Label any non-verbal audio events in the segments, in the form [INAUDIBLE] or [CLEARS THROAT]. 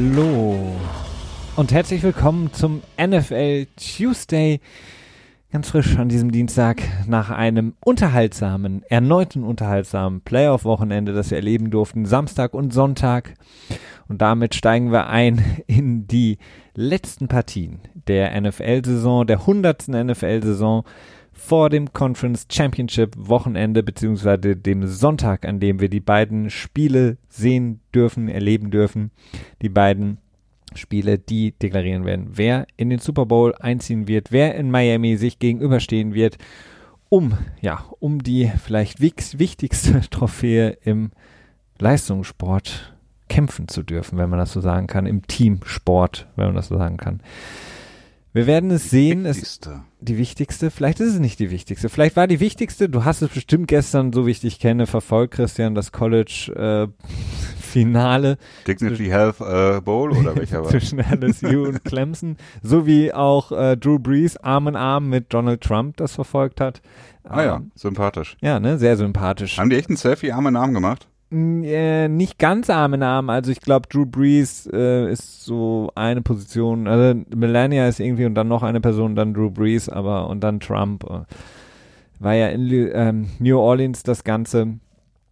Hallo und herzlich willkommen zum NFL Tuesday. Ganz frisch an diesem Dienstag nach einem unterhaltsamen, erneuten unterhaltsamen Playoff-Wochenende, das wir erleben durften, Samstag und Sonntag. Und damit steigen wir ein in die letzten Partien der NFL-Saison, der hundertsten NFL-Saison vor dem Conference Championship Wochenende beziehungsweise dem Sonntag, an dem wir die beiden Spiele sehen dürfen, erleben dürfen. Die beiden Spiele, die deklarieren werden, wer in den Super Bowl einziehen wird, wer in Miami sich gegenüberstehen wird, um, ja, um die vielleicht wichtigste [LAUGHS] Trophäe im Leistungssport kämpfen zu dürfen, wenn man das so sagen kann, im Teamsport, wenn man das so sagen kann. Wir werden es sehen. Wichtigste. Es, die wichtigste. Vielleicht ist es nicht die wichtigste. Vielleicht war die wichtigste. Du hast es bestimmt gestern, so wie ich dich kenne, verfolgt, Christian, das College äh, [LAUGHS] Finale. Dignity Health äh, Bowl oder [LAUGHS] welcher war? Zwischen LSU und [LAUGHS] Clemson. So wie auch äh, Drew Brees Arm in Arm mit Donald Trump das verfolgt hat. Ah ja, ähm, sympathisch. Ja, ne, sehr sympathisch. Haben die echt ein Selfie Arm in Arm gemacht? Äh, nicht ganz Arm in Arm. Also ich glaube, Drew Brees äh, ist so eine Position. Also Melania ist irgendwie und dann noch eine Person, dann Drew Brees, aber und dann Trump. Äh, war ja in ähm, New Orleans das Ganze.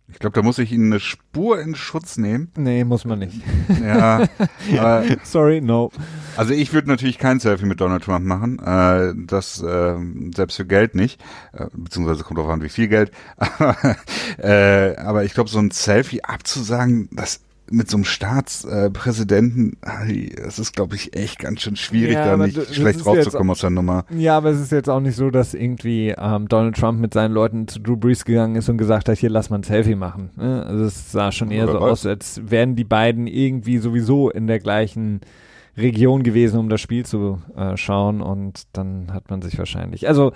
Ich glaube, da muss ich Ihnen eine Spur in Schutz nehmen. Nee, muss man nicht. Ja. [LAUGHS] aber, Sorry, no. Also ich würde natürlich kein Selfie mit Donald Trump machen. Äh, das äh, selbst für Geld nicht. Äh, beziehungsweise kommt drauf an, wie viel Geld. [LAUGHS] äh, aber ich glaube, so ein Selfie abzusagen, das mit so einem Staatspräsidenten, äh, das ist, glaube ich, echt ganz schön schwierig, ja, da nicht schlecht rauszukommen aus der Nummer. Ja, aber es ist jetzt auch nicht so, dass irgendwie ähm, Donald Trump mit seinen Leuten zu Drew Brees gegangen ist und gesagt hat, hier lass mal ein Selfie machen. Ne? Also es sah schon eher Oder so was? aus, als wären die beiden irgendwie sowieso in der gleichen Region gewesen, um das Spiel zu äh, schauen und dann hat man sich wahrscheinlich, also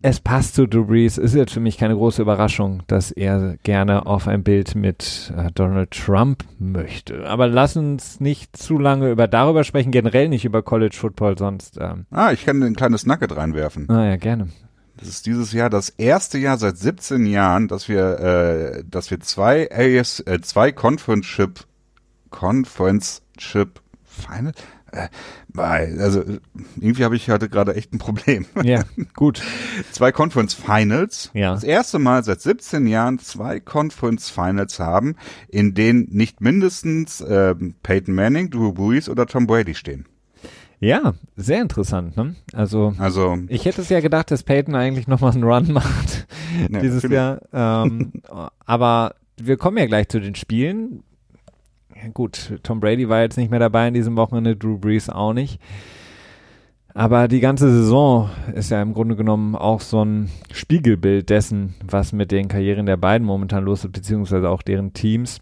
es passt zu Drew Brees. Ist jetzt für mich keine große Überraschung, dass er gerne auf ein Bild mit äh, Donald Trump möchte. Aber lass uns nicht zu lange über darüber sprechen, generell nicht über College Football sonst. Ähm. Ah, ich kann ein kleines Nugget reinwerfen. Ah ja, gerne. Das ist dieses Jahr das erste Jahr seit 17 Jahren, dass wir, äh, dass wir zwei AS, äh, zwei Conference Conference Final, äh, also irgendwie habe ich heute gerade echt ein Problem. Ja, gut. [LAUGHS] zwei Conference Finals. Ja. Das erste Mal seit 17 Jahren zwei Conference Finals haben, in denen nicht mindestens äh, Peyton Manning, Drew Brees oder Tom Brady stehen. Ja, sehr interessant. Ne? Also, also ich hätte es ja gedacht, dass Peyton eigentlich nochmal einen Run [LAUGHS] macht ja, dieses Jahr. Ähm, [LAUGHS] aber wir kommen ja gleich zu den Spielen gut, Tom Brady war jetzt nicht mehr dabei in diesem Wochenende, Drew Brees auch nicht. Aber die ganze Saison ist ja im Grunde genommen auch so ein Spiegelbild dessen, was mit den Karrieren der beiden momentan los ist, beziehungsweise auch deren Teams.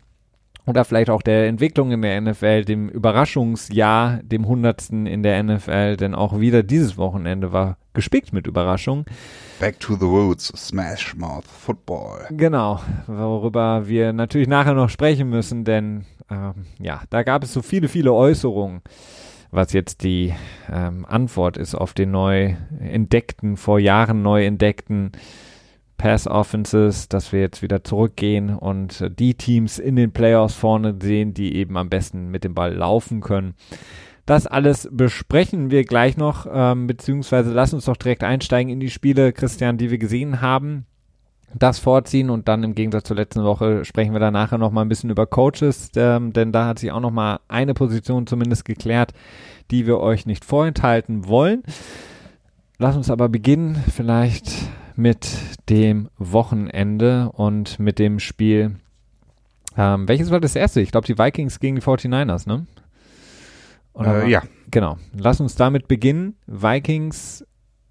Oder vielleicht auch der Entwicklung in der NFL, dem Überraschungsjahr, dem hundertsten in der NFL, denn auch wieder dieses Wochenende war gespickt mit Überraschungen. Back to the roots, Smash Mouth Football. Genau, worüber wir natürlich nachher noch sprechen müssen, denn ähm, ja, da gab es so viele, viele Äußerungen, was jetzt die ähm, Antwort ist auf den neu entdeckten, vor Jahren neu entdeckten Pass Offenses, dass wir jetzt wieder zurückgehen und die Teams in den Playoffs vorne sehen, die eben am besten mit dem Ball laufen können. Das alles besprechen wir gleich noch, ähm, beziehungsweise lass uns doch direkt einsteigen in die Spiele, Christian, die wir gesehen haben das vorziehen und dann im Gegensatz zur letzten Woche sprechen wir da nachher noch mal ein bisschen über Coaches, ähm, denn da hat sich auch noch mal eine Position zumindest geklärt, die wir euch nicht vorenthalten wollen. Lass uns aber beginnen vielleicht mit dem Wochenende und mit dem Spiel. Ähm, welches war das erste? Ich glaube die Vikings gegen die 49ers, ne? Äh, ja. Genau. Lass uns damit beginnen. Vikings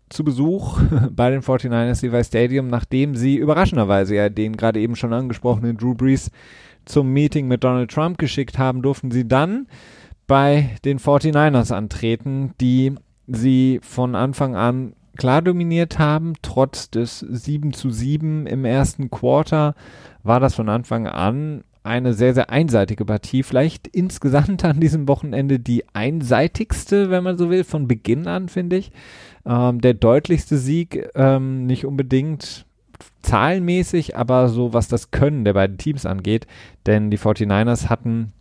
zu Besuch [LAUGHS] bei den 49ers Levi Stadium, nachdem sie überraschenderweise ja den gerade eben schon angesprochenen Drew Brees zum Meeting mit Donald Trump geschickt haben, durften sie dann bei den 49ers antreten, die sie von Anfang an klar dominiert haben. Trotz des 7 zu 7 im ersten Quarter war das von Anfang an eine sehr, sehr einseitige Partie. Vielleicht insgesamt an diesem Wochenende die einseitigste, wenn man so will, von Beginn an, finde ich. Ähm, der deutlichste Sieg, ähm, nicht unbedingt zahlenmäßig, aber so was das Können der beiden Teams angeht. Denn die 49ers hatten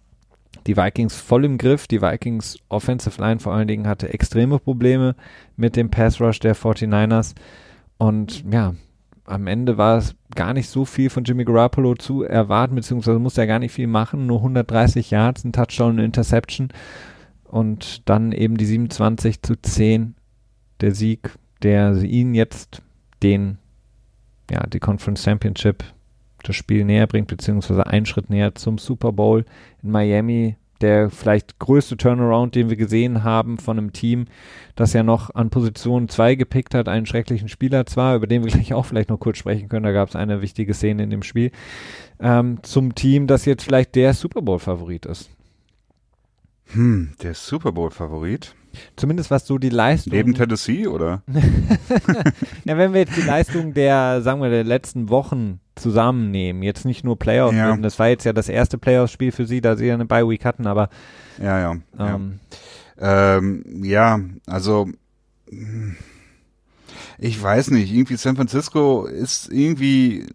die Vikings voll im Griff. Die Vikings Offensive Line vor allen Dingen hatte extreme Probleme mit dem Pass Rush der 49ers. Und ja, am Ende war es gar nicht so viel von Jimmy Garoppolo zu erwarten, beziehungsweise musste er gar nicht viel machen. Nur 130 Yards, ein Touchdown, eine Interception. Und dann eben die 27 zu 10, der Sieg, der ihnen jetzt den, ja, die Conference Championship das Spiel näher bringt, beziehungsweise einen Schritt näher zum Super Bowl in Miami. Der vielleicht größte Turnaround, den wir gesehen haben von einem Team, das ja noch an Position 2 gepickt hat, einen schrecklichen Spieler zwar, über den wir [LAUGHS] gleich auch vielleicht noch kurz sprechen können, da gab es eine wichtige Szene in dem Spiel, ähm, zum Team, das jetzt vielleicht der Super Bowl-Favorit ist. Hm, der Super Bowl-Favorit. Zumindest was so die Leistung. Neben Tennessee, oder? [LAUGHS] ja, wenn wir jetzt die Leistung der, sagen wir, der letzten Wochen zusammennehmen, jetzt nicht nur Playoffs, ja. das war jetzt ja das erste Playoffs-Spiel für sie, da sie ja eine Bye-Week hatten, aber. Ja, ja. Ähm, ja. Ähm, ja, also. Ich weiß nicht, irgendwie San Francisco ist irgendwie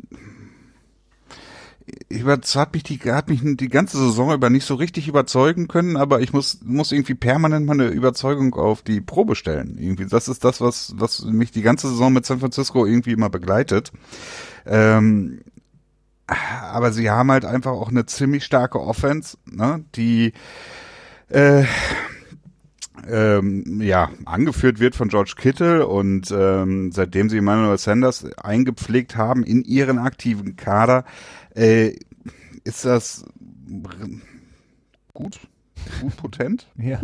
über, hat mich die, hat mich die ganze Saison über nicht so richtig überzeugen können, aber ich muss, muss irgendwie permanent meine Überzeugung auf die Probe stellen. Irgendwie, das ist das, was, was mich die ganze Saison mit San Francisco irgendwie immer begleitet. Ähm, aber sie haben halt einfach auch eine ziemlich starke Offense, ne, die, äh, ähm, ja, angeführt wird von George Kittle und ähm, seitdem sie Emmanuel Sanders eingepflegt haben in ihren aktiven Kader, äh, ist das gut? Gut potent? [LAUGHS] ja.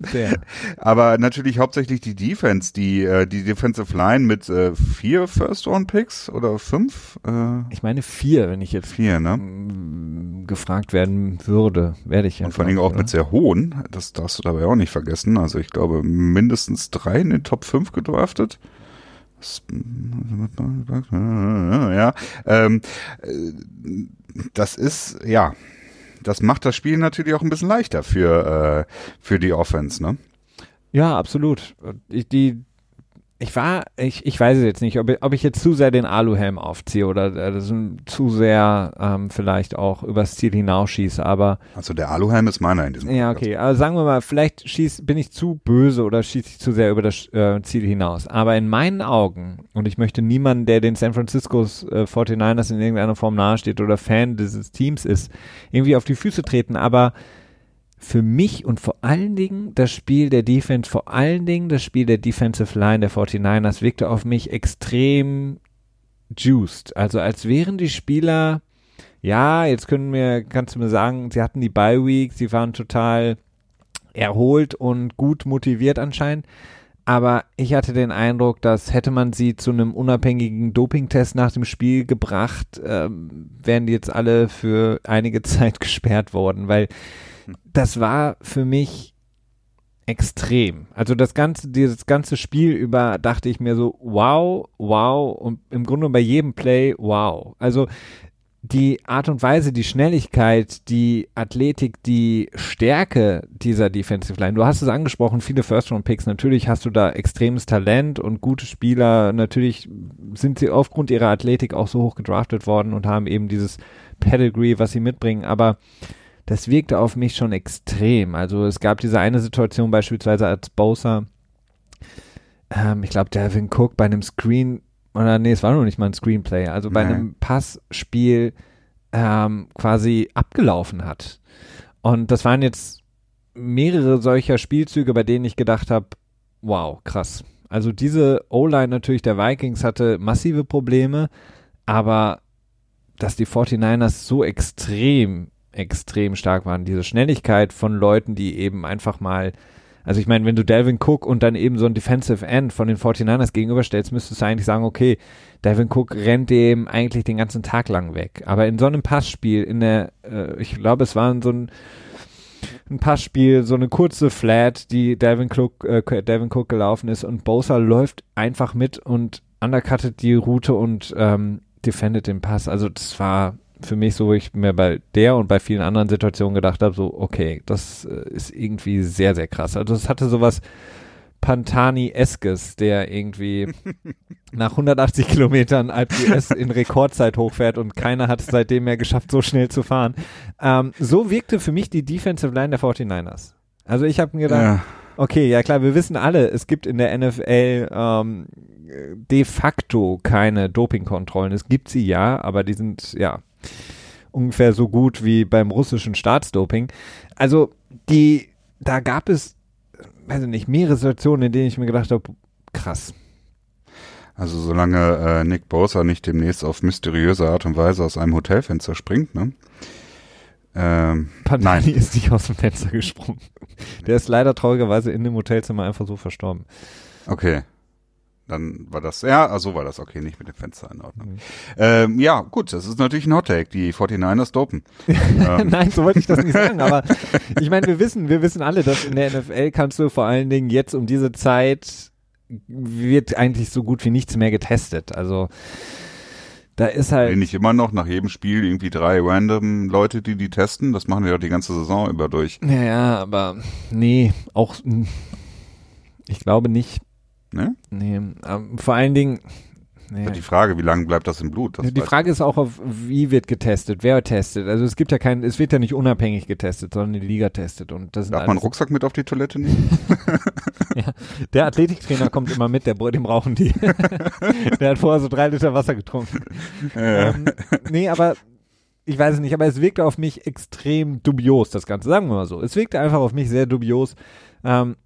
Sehr. Aber natürlich hauptsächlich die Defense, die, äh, die Defensive Line mit äh, vier First-Round-Picks oder fünf? Äh, ich meine vier, wenn ich jetzt vier, ne? gefragt werden würde, werde ich ja. Und vor allem auch oder? mit sehr hohen, das darfst du dabei auch nicht vergessen. Also ich glaube mindestens drei in den Top 5 gedraftet. Ja, ähm, das ist, ja, das macht das Spiel natürlich auch ein bisschen leichter für, äh, für die Offense, ne? Ja, absolut. Die, ich war, ich, ich weiß es jetzt nicht, ob, ob ich jetzt zu sehr den Aluhelm aufziehe oder äh, zu sehr ähm, vielleicht auch übers Ziel hinausschieße, aber. Also der Aluhelm ist meiner in diesem Ja, okay. Also sagen wir mal, vielleicht schieß, bin ich zu böse oder schieße ich zu sehr über das äh, Ziel hinaus. Aber in meinen Augen, und ich möchte niemanden, der den San Francisco's äh, 49ers in irgendeiner Form nahesteht oder Fan dieses Teams ist, irgendwie auf die Füße treten, aber für mich und vor allen Dingen das Spiel der Defense, vor allen Dingen das Spiel der Defensive Line der 49ers wirkte auf mich extrem juiced. Also als wären die Spieler, ja, jetzt können wir, kannst du mir sagen, sie hatten die Bye Week, sie waren total erholt und gut motiviert anscheinend. Aber ich hatte den Eindruck, dass hätte man sie zu einem unabhängigen Dopingtest nach dem Spiel gebracht, ähm, wären die jetzt alle für einige [LAUGHS] Zeit gesperrt worden, weil das war für mich extrem. Also das ganze, dieses ganze Spiel über dachte ich mir so, wow, wow und im Grunde bei jedem Play, wow. Also die Art und Weise, die Schnelligkeit, die Athletik, die Stärke dieser Defensive Line. Du hast es angesprochen, viele First-Round-Picks. Natürlich hast du da extremes Talent und gute Spieler. Natürlich sind sie aufgrund ihrer Athletik auch so hoch gedraftet worden und haben eben dieses Pedigree, was sie mitbringen. Aber das wirkte auf mich schon extrem. Also es gab diese eine Situation beispielsweise als Bowser, ähm, ich glaube, Delvin Cook bei einem Screen, oder nee, es war noch nicht mal ein Screenplay, also bei Nein. einem Passspiel ähm, quasi abgelaufen hat. Und das waren jetzt mehrere solcher Spielzüge, bei denen ich gedacht habe, wow, krass. Also diese O-Line natürlich der Vikings hatte massive Probleme, aber dass die 49ers so extrem extrem stark waren. Diese Schnelligkeit von Leuten, die eben einfach mal, also ich meine, wenn du Delvin Cook und dann eben so ein Defensive End von den 49ers gegenüberstellst, müsstest du eigentlich sagen, okay, Delvin Cook rennt dem eigentlich den ganzen Tag lang weg. Aber in so einem Passspiel, in der, äh, ich glaube, es war so ein, ein Passspiel, so eine kurze Flat, die Delvin Cook, äh, Delvin Cook gelaufen ist und Bosa läuft einfach mit und undercuttet die Route und ähm, defendet den Pass. Also das war für mich so, wo ich mir bei der und bei vielen anderen Situationen gedacht habe, so, okay, das äh, ist irgendwie sehr, sehr krass. Also es hatte sowas Pantani-eskes, der irgendwie [LAUGHS] nach 180 Kilometern Alp US in Rekordzeit hochfährt und keiner hat es seitdem mehr geschafft, so schnell zu fahren. Ähm, so wirkte für mich die Defensive Line der 49ers. Also ich habe mir gedacht, ja. okay, ja klar, wir wissen alle, es gibt in der NFL ähm, de facto keine Dopingkontrollen. Es gibt sie ja, aber die sind ja ungefähr so gut wie beim russischen Staatsdoping. Also die, da gab es, weiß ich nicht, mehrere Situationen, in denen ich mir gedacht habe, krass. Also solange äh, Nick Bosa nicht demnächst auf mysteriöse Art und Weise aus einem Hotelfenster springt, ne? Ähm, Panini nein. [LAUGHS] ist nicht aus dem Fenster gesprungen. Der ist leider traurigerweise in dem Hotelzimmer einfach so verstorben. Okay. Dann war das, ja, also war das okay, nicht mit dem Fenster in Ordnung. Mhm. Ähm, ja, gut, das ist natürlich ein Hottake, die 49ers dopen. [LAUGHS] ähm. Nein, so wollte ich das nicht sagen, aber ich meine, wir wissen, wir wissen alle, dass in der NFL kannst du vor allen Dingen jetzt um diese Zeit wird eigentlich so gut wie nichts mehr getestet. Also da ist halt. Nicht immer noch nach jedem Spiel irgendwie drei random Leute, die die testen. Das machen wir ja die ganze Saison über durch. Ja, ja, aber nee, auch ich glaube nicht. Ne? Nee, ähm, vor allen Dingen. Nee. Die Frage, wie lange bleibt das im Blut? Das die Frage ist auch, auf wie wird getestet, wer testet. Also es gibt ja keinen, es wird ja nicht unabhängig getestet, sondern die Liga testet. Und das Darf man einen Rucksack mit auf die Toilette nehmen? [LAUGHS] ja, der Athletiktrainer kommt immer mit, der, den brauchen die. [LAUGHS] der hat vorher so drei Liter Wasser getrunken. Ja. Ähm, nee, aber ich weiß es nicht, aber es wirkte auf mich extrem dubios, das Ganze, sagen wir mal so. Es wirkte einfach auf mich sehr dubios. Ähm,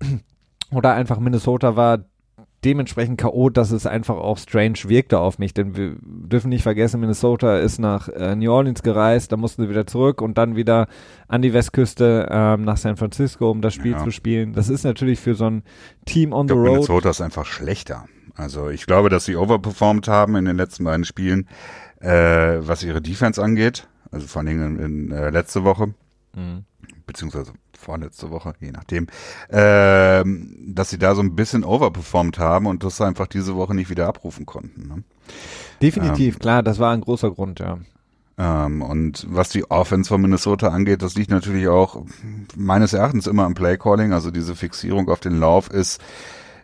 oder einfach Minnesota war dementsprechend K.O., dass es einfach auch strange wirkte auf mich, denn wir dürfen nicht vergessen, Minnesota ist nach äh, New Orleans gereist, da mussten sie wieder zurück und dann wieder an die Westküste ähm, nach San Francisco, um das Spiel ja. zu spielen. Das ist natürlich für so ein Team on ich the road. Minnesota ist einfach schlechter. Also ich glaube, dass sie overperformed haben in den letzten beiden Spielen, äh, was ihre Defense angeht, also vor allem in, in äh, letzte Woche. Mhm. Beziehungsweise vorletzte Woche, je nachdem, äh, dass sie da so ein bisschen overperformed haben und das einfach diese Woche nicht wieder abrufen konnten. Ne? Definitiv, ähm, klar, das war ein großer Grund, ja. Ähm, und was die Offense von Minnesota angeht, das liegt natürlich auch meines Erachtens immer am Playcalling, also diese Fixierung auf den Lauf ist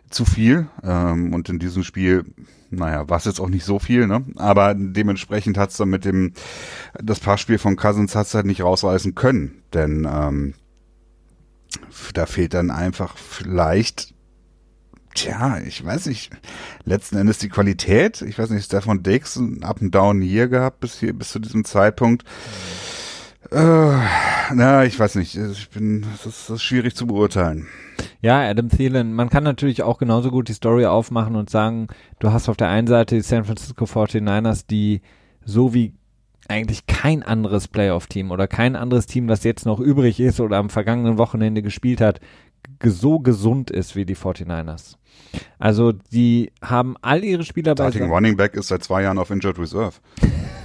zu viel ähm, und in diesem Spiel naja, war es jetzt auch nicht so viel, ne? Aber dementsprechend hat's dann mit dem, das Passspiel von Cousins hat's halt nicht rausreißen können. Denn ähm, da fehlt dann einfach vielleicht, tja, ich weiß nicht, letzten Endes die Qualität. Ich weiß nicht, Stefan Dix ein Up and Down hier gehabt bis hier, bis zu diesem Zeitpunkt. Äh, na, ich weiß nicht. Ich bin, das ist, das ist schwierig zu beurteilen. Ja, Adam Thielen, man kann natürlich auch genauso gut die Story aufmachen und sagen, du hast auf der einen Seite die San Francisco 49ers, die so wie eigentlich kein anderes Playoff-Team oder kein anderes Team, das jetzt noch übrig ist oder am vergangenen Wochenende gespielt hat, so gesund ist wie die 49ers. Also die haben all ihre Spieler bei Starting Running Back ist seit zwei Jahren auf Injured Reserve.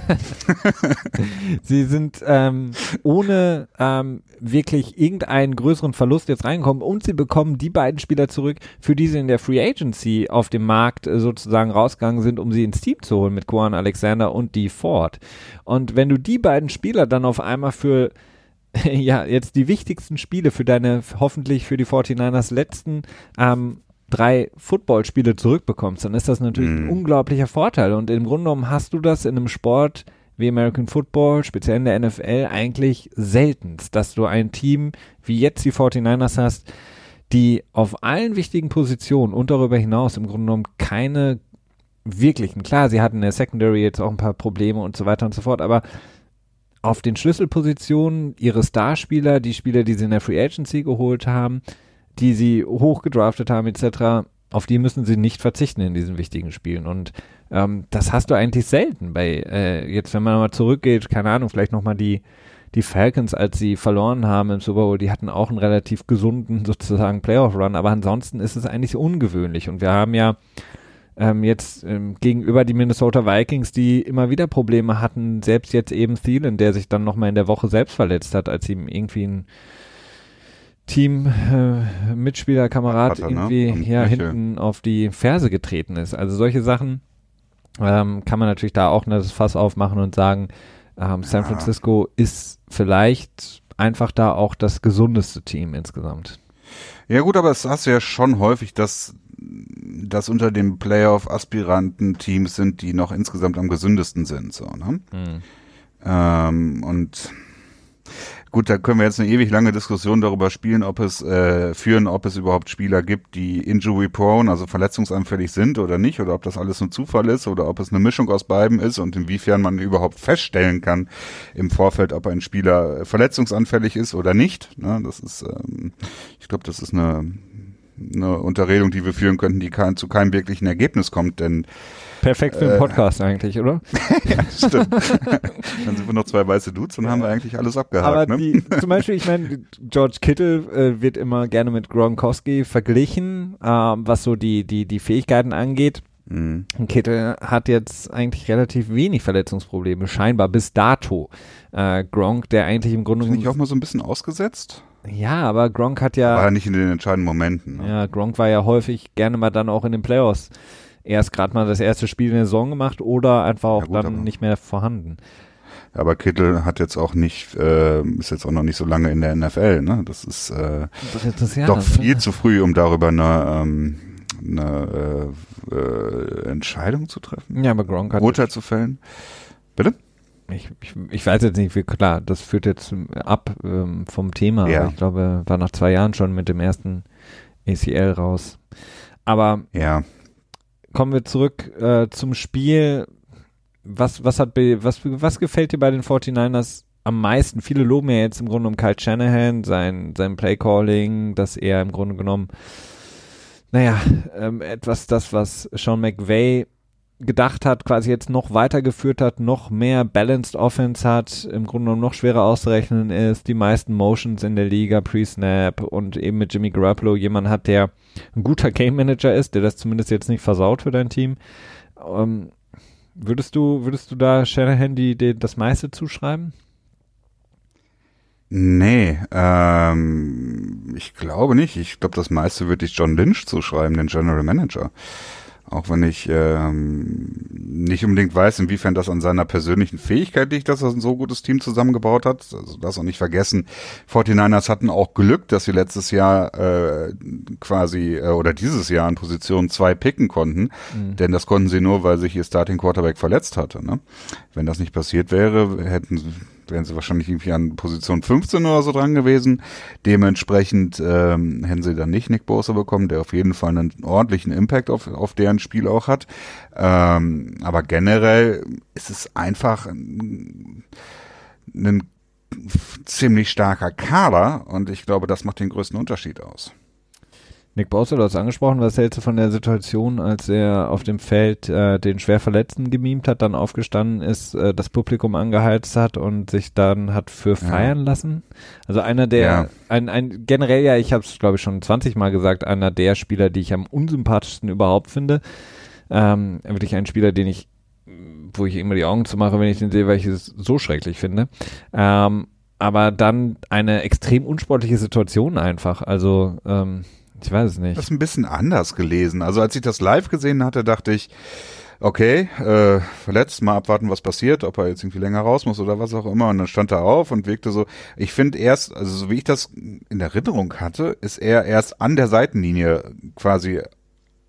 [LAUGHS] sie sind ähm, ohne ähm, wirklich irgendeinen größeren Verlust jetzt reinkommen und sie bekommen die beiden Spieler zurück, für die sie in der Free Agency auf dem Markt äh, sozusagen rausgegangen sind, um sie ins Team zu holen mit Quan Alexander und die Ford. Und wenn du die beiden Spieler dann auf einmal für [LAUGHS] ja, jetzt die wichtigsten Spiele für deine, hoffentlich für die 49ers letzten ähm, drei Footballspiele zurückbekommst, dann ist das natürlich mhm. ein unglaublicher Vorteil. Und im Grunde genommen hast du das in einem Sport wie American Football, speziell in der NFL, eigentlich seltenst, dass du ein Team wie jetzt die 49ers hast, die auf allen wichtigen Positionen und darüber hinaus im Grunde genommen keine wirklichen, klar, sie hatten in der Secondary jetzt auch ein paar Probleme und so weiter und so fort, aber auf den Schlüsselpositionen ihre Starspieler, die Spieler, die sie in der Free Agency geholt haben, die sie hochgedraftet haben etc., auf die müssen sie nicht verzichten in diesen wichtigen Spielen. Und ähm, das hast du eigentlich selten bei, äh, jetzt wenn man mal zurückgeht, keine Ahnung, vielleicht nochmal die, die Falcons, als sie verloren haben im Super Bowl, die hatten auch einen relativ gesunden sozusagen Playoff-Run, aber ansonsten ist es eigentlich ungewöhnlich. Und wir haben ja ähm, jetzt ähm, gegenüber die Minnesota Vikings, die immer wieder Probleme hatten, selbst jetzt eben Thielen, der sich dann nochmal in der Woche selbst verletzt hat, als ihm irgendwie ein Team äh, Mitspieler Kamerad Vater, ne? irgendwie ne? ja hinten auf die Ferse getreten ist. Also solche Sachen ähm, kann man natürlich da auch das Fass aufmachen und sagen, ähm, San ja. Francisco ist vielleicht einfach da auch das gesundeste Team insgesamt. Ja gut, aber es hast du ja schon häufig, dass das unter den Playoff-Aspiranten-Teams sind, die noch insgesamt am gesündesten sind. So, ne? Mhm. Ähm, und Gut, da können wir jetzt eine ewig lange Diskussion darüber spielen, ob es äh, führen, ob es überhaupt Spieler gibt, die injury prone, also verletzungsanfällig sind oder nicht, oder ob das alles nur Zufall ist oder ob es eine Mischung aus beiden ist und inwiefern man überhaupt feststellen kann im Vorfeld, ob ein Spieler verletzungsanfällig ist oder nicht. Ne, das ist, ähm, ich glaube, das ist eine eine Unterredung, die wir führen könnten, die kein, zu keinem wirklichen Ergebnis kommt, denn Perfekt für einen äh, Podcast äh, eigentlich, oder? [LAUGHS] ja, stimmt. [LAUGHS] Dann sind wir noch zwei weiße Dudes und haben wir eigentlich alles abgehakt. Aber ne? die, zum Beispiel, ich meine, George Kittle äh, wird immer gerne mit Gronkowski verglichen, äh, was so die, die, die Fähigkeiten angeht. Mhm. Kittel hat jetzt eigentlich relativ wenig Verletzungsprobleme, scheinbar bis dato. Äh, Gronk, der eigentlich im Grunde. Ist nicht auch mal so ein bisschen ausgesetzt? Ja, aber Gronk hat ja. War ja nicht in den entscheidenden Momenten. Ne? Ja, Gronk war ja häufig gerne mal dann auch in den Playoffs erst gerade mal das erste Spiel in der Saison gemacht oder einfach auch ja, gut, dann nicht mehr vorhanden. Aber Kittel hat jetzt auch nicht, äh, ist jetzt auch noch nicht so lange in der NFL, ne? Das ist, äh, das doch viel zu früh, um darüber eine, ähm, eine äh, äh, Entscheidung zu treffen. Ja, aber Gronk hat Urteil zu fällen. Bitte? Ich, ich, ich weiß jetzt nicht, wie klar, das führt jetzt ab ähm, vom Thema. Ja. ich glaube, war nach zwei Jahren schon mit dem ersten ACL raus. Aber ja kommen wir zurück äh, zum Spiel. Was, was, hat, was, was gefällt dir bei den 49ers am meisten? Viele loben ja jetzt im Grunde um Kyle Shanahan, sein, sein Playcalling, dass er im Grunde genommen, naja, ähm, etwas das, was Sean McVay gedacht hat, quasi jetzt noch weitergeführt hat, noch mehr Balanced Offense hat, im Grunde genommen noch schwerer auszurechnen ist, die meisten Motions in der Liga, Pre-Snap und eben mit Jimmy Garoppolo jemand hat, der ein guter Game Manager ist, der das zumindest jetzt nicht versaut für dein Team. Ähm, würdest du, würdest du da Shanahan die, die, das meiste zuschreiben? Nee, ähm, ich glaube nicht. Ich glaube, das meiste würde ich John Lynch zuschreiben, den General Manager. Auch wenn ich ähm, nicht unbedingt weiß, inwiefern das an seiner persönlichen Fähigkeit liegt, dass er ein so gutes Team zusammengebaut hat. Also das auch nicht vergessen. 49ers hatten auch Glück, dass sie letztes Jahr äh, quasi äh, oder dieses Jahr in Position zwei picken konnten. Mhm. Denn das konnten sie nur, weil sich ihr Starting Quarterback verletzt hatte. Ne? Wenn das nicht passiert wäre, hätten wären sie wahrscheinlich irgendwie an Position 15 oder so dran gewesen. Dementsprechend ähm, hätten sie dann nicht Nick Bosa bekommen, der auf jeden Fall einen ordentlichen Impact auf, auf deren Spiel auch hat. Ähm, aber generell ist es einfach ein, ein ziemlich starker Kader und ich glaube, das macht den größten Unterschied aus. Nick Bosa, du hast angesprochen, was hältst du von der Situation, als er auf dem Feld äh, den schwer Verletzten gemimt hat, dann aufgestanden ist, äh, das Publikum angeheizt hat und sich dann hat für ja. feiern lassen? Also einer der, ja. ein, ein generell ja, ich habe es glaube ich schon 20 Mal gesagt, einer der Spieler, die ich am unsympathischsten überhaupt finde. Ähm, wirklich ein Spieler, den ich, wo ich immer die Augen zu mache, wenn ich den sehe, weil ich es so schrecklich finde. Ähm, aber dann eine extrem unsportliche Situation einfach. Also ähm, ich weiß es nicht. Das ist ein bisschen anders gelesen. Also als ich das live gesehen hatte, dachte ich, okay, äh, verletzt, mal abwarten, was passiert, ob er jetzt irgendwie länger raus muss oder was auch immer. Und dann stand er auf und wirkte so. Ich finde erst, also so wie ich das in Erinnerung hatte, ist er erst an der Seitenlinie quasi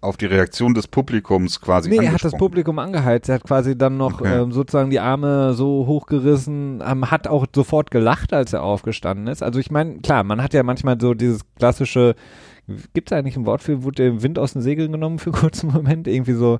auf die Reaktion des Publikums quasi Nee, er hat das Publikum angeheizt. Er hat quasi dann noch okay. ähm, sozusagen die Arme so hochgerissen, ähm, hat auch sofort gelacht, als er aufgestanden ist. Also ich meine, klar, man hat ja manchmal so dieses klassische Gibt es eigentlich ein Wort für, wurde der Wind aus den Segeln genommen für [LAUGHS] einen kurzen Moment? Irgendwie so,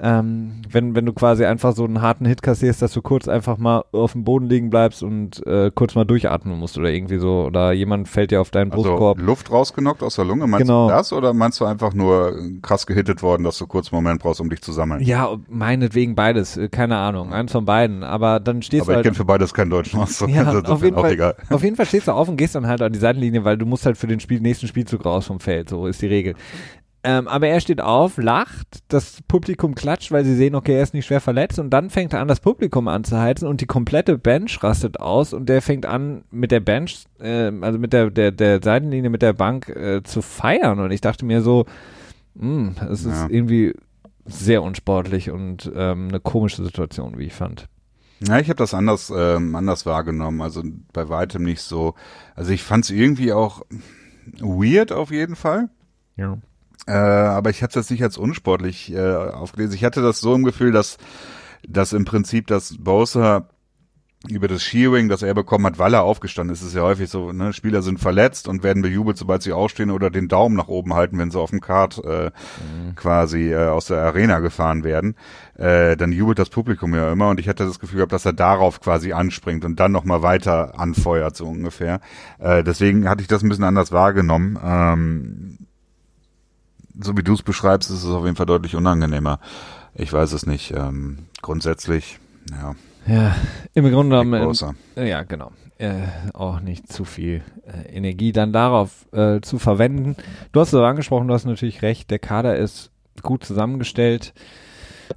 ähm, wenn, wenn du quasi einfach so einen harten Hit kassierst, dass du kurz einfach mal auf dem Boden liegen bleibst und äh, kurz mal durchatmen musst oder irgendwie so, oder jemand fällt dir auf deinen also Brustkorb. Luft rausgenockt aus der Lunge, meinst genau. du das oder meinst du einfach nur krass gehittet worden, dass du kurz einen Moment brauchst, um dich zu sammeln? Ja, meinetwegen beides, äh, keine Ahnung, eins von beiden, aber dann stehst aber du halt. ich kenne für beides keinen deutschen Ausdruck, [LAUGHS] ja, auf jeden Fall. Auf jeden Fall stehst du auf und gehst dann halt an die Seitenlinie, weil du musst halt für den Spiel, nächsten Spielzug raus vom Feld, so ist die Regel. Ähm, aber er steht auf, lacht, das Publikum klatscht, weil sie sehen, okay, er ist nicht schwer verletzt und dann fängt er an, das Publikum anzuheizen und die komplette Bench rastet aus und der fängt an, mit der Bench, äh, also mit der, der, der Seitenlinie, mit der Bank äh, zu feiern und ich dachte mir so, mh, hm, es ist irgendwie sehr unsportlich und ähm, eine komische Situation, wie ich fand. Ja, ich habe das anders, ähm, anders wahrgenommen, also bei weitem nicht so. Also ich fand es irgendwie auch weird auf jeden Fall. Ja. Äh, aber ich hatte es nicht als unsportlich äh, aufgelesen. Ich hatte das so im Gefühl, dass, dass im Prinzip das Bowser über das Shearing, das er bekommen hat, weil er aufgestanden ist. Es ist ja häufig so, ne, Spieler sind verletzt und werden bejubelt, sobald sie aufstehen oder den Daumen nach oben halten, wenn sie auf dem Kart äh, mhm. quasi äh, aus der Arena gefahren werden. Äh, dann jubelt das Publikum ja immer und ich hatte das Gefühl gehabt, dass er darauf quasi anspringt und dann nochmal weiter anfeuert, so ungefähr. Äh, deswegen hatte ich das ein bisschen anders wahrgenommen. Ähm, so wie du es beschreibst, ist es auf jeden Fall deutlich unangenehmer. Ich weiß es nicht. Ähm, grundsätzlich, ja. Ja, im Grunde genommen, äh, ja, genau. Äh, auch nicht zu viel äh, Energie dann darauf äh, zu verwenden. Du hast es angesprochen, du hast natürlich recht, der Kader ist gut zusammengestellt.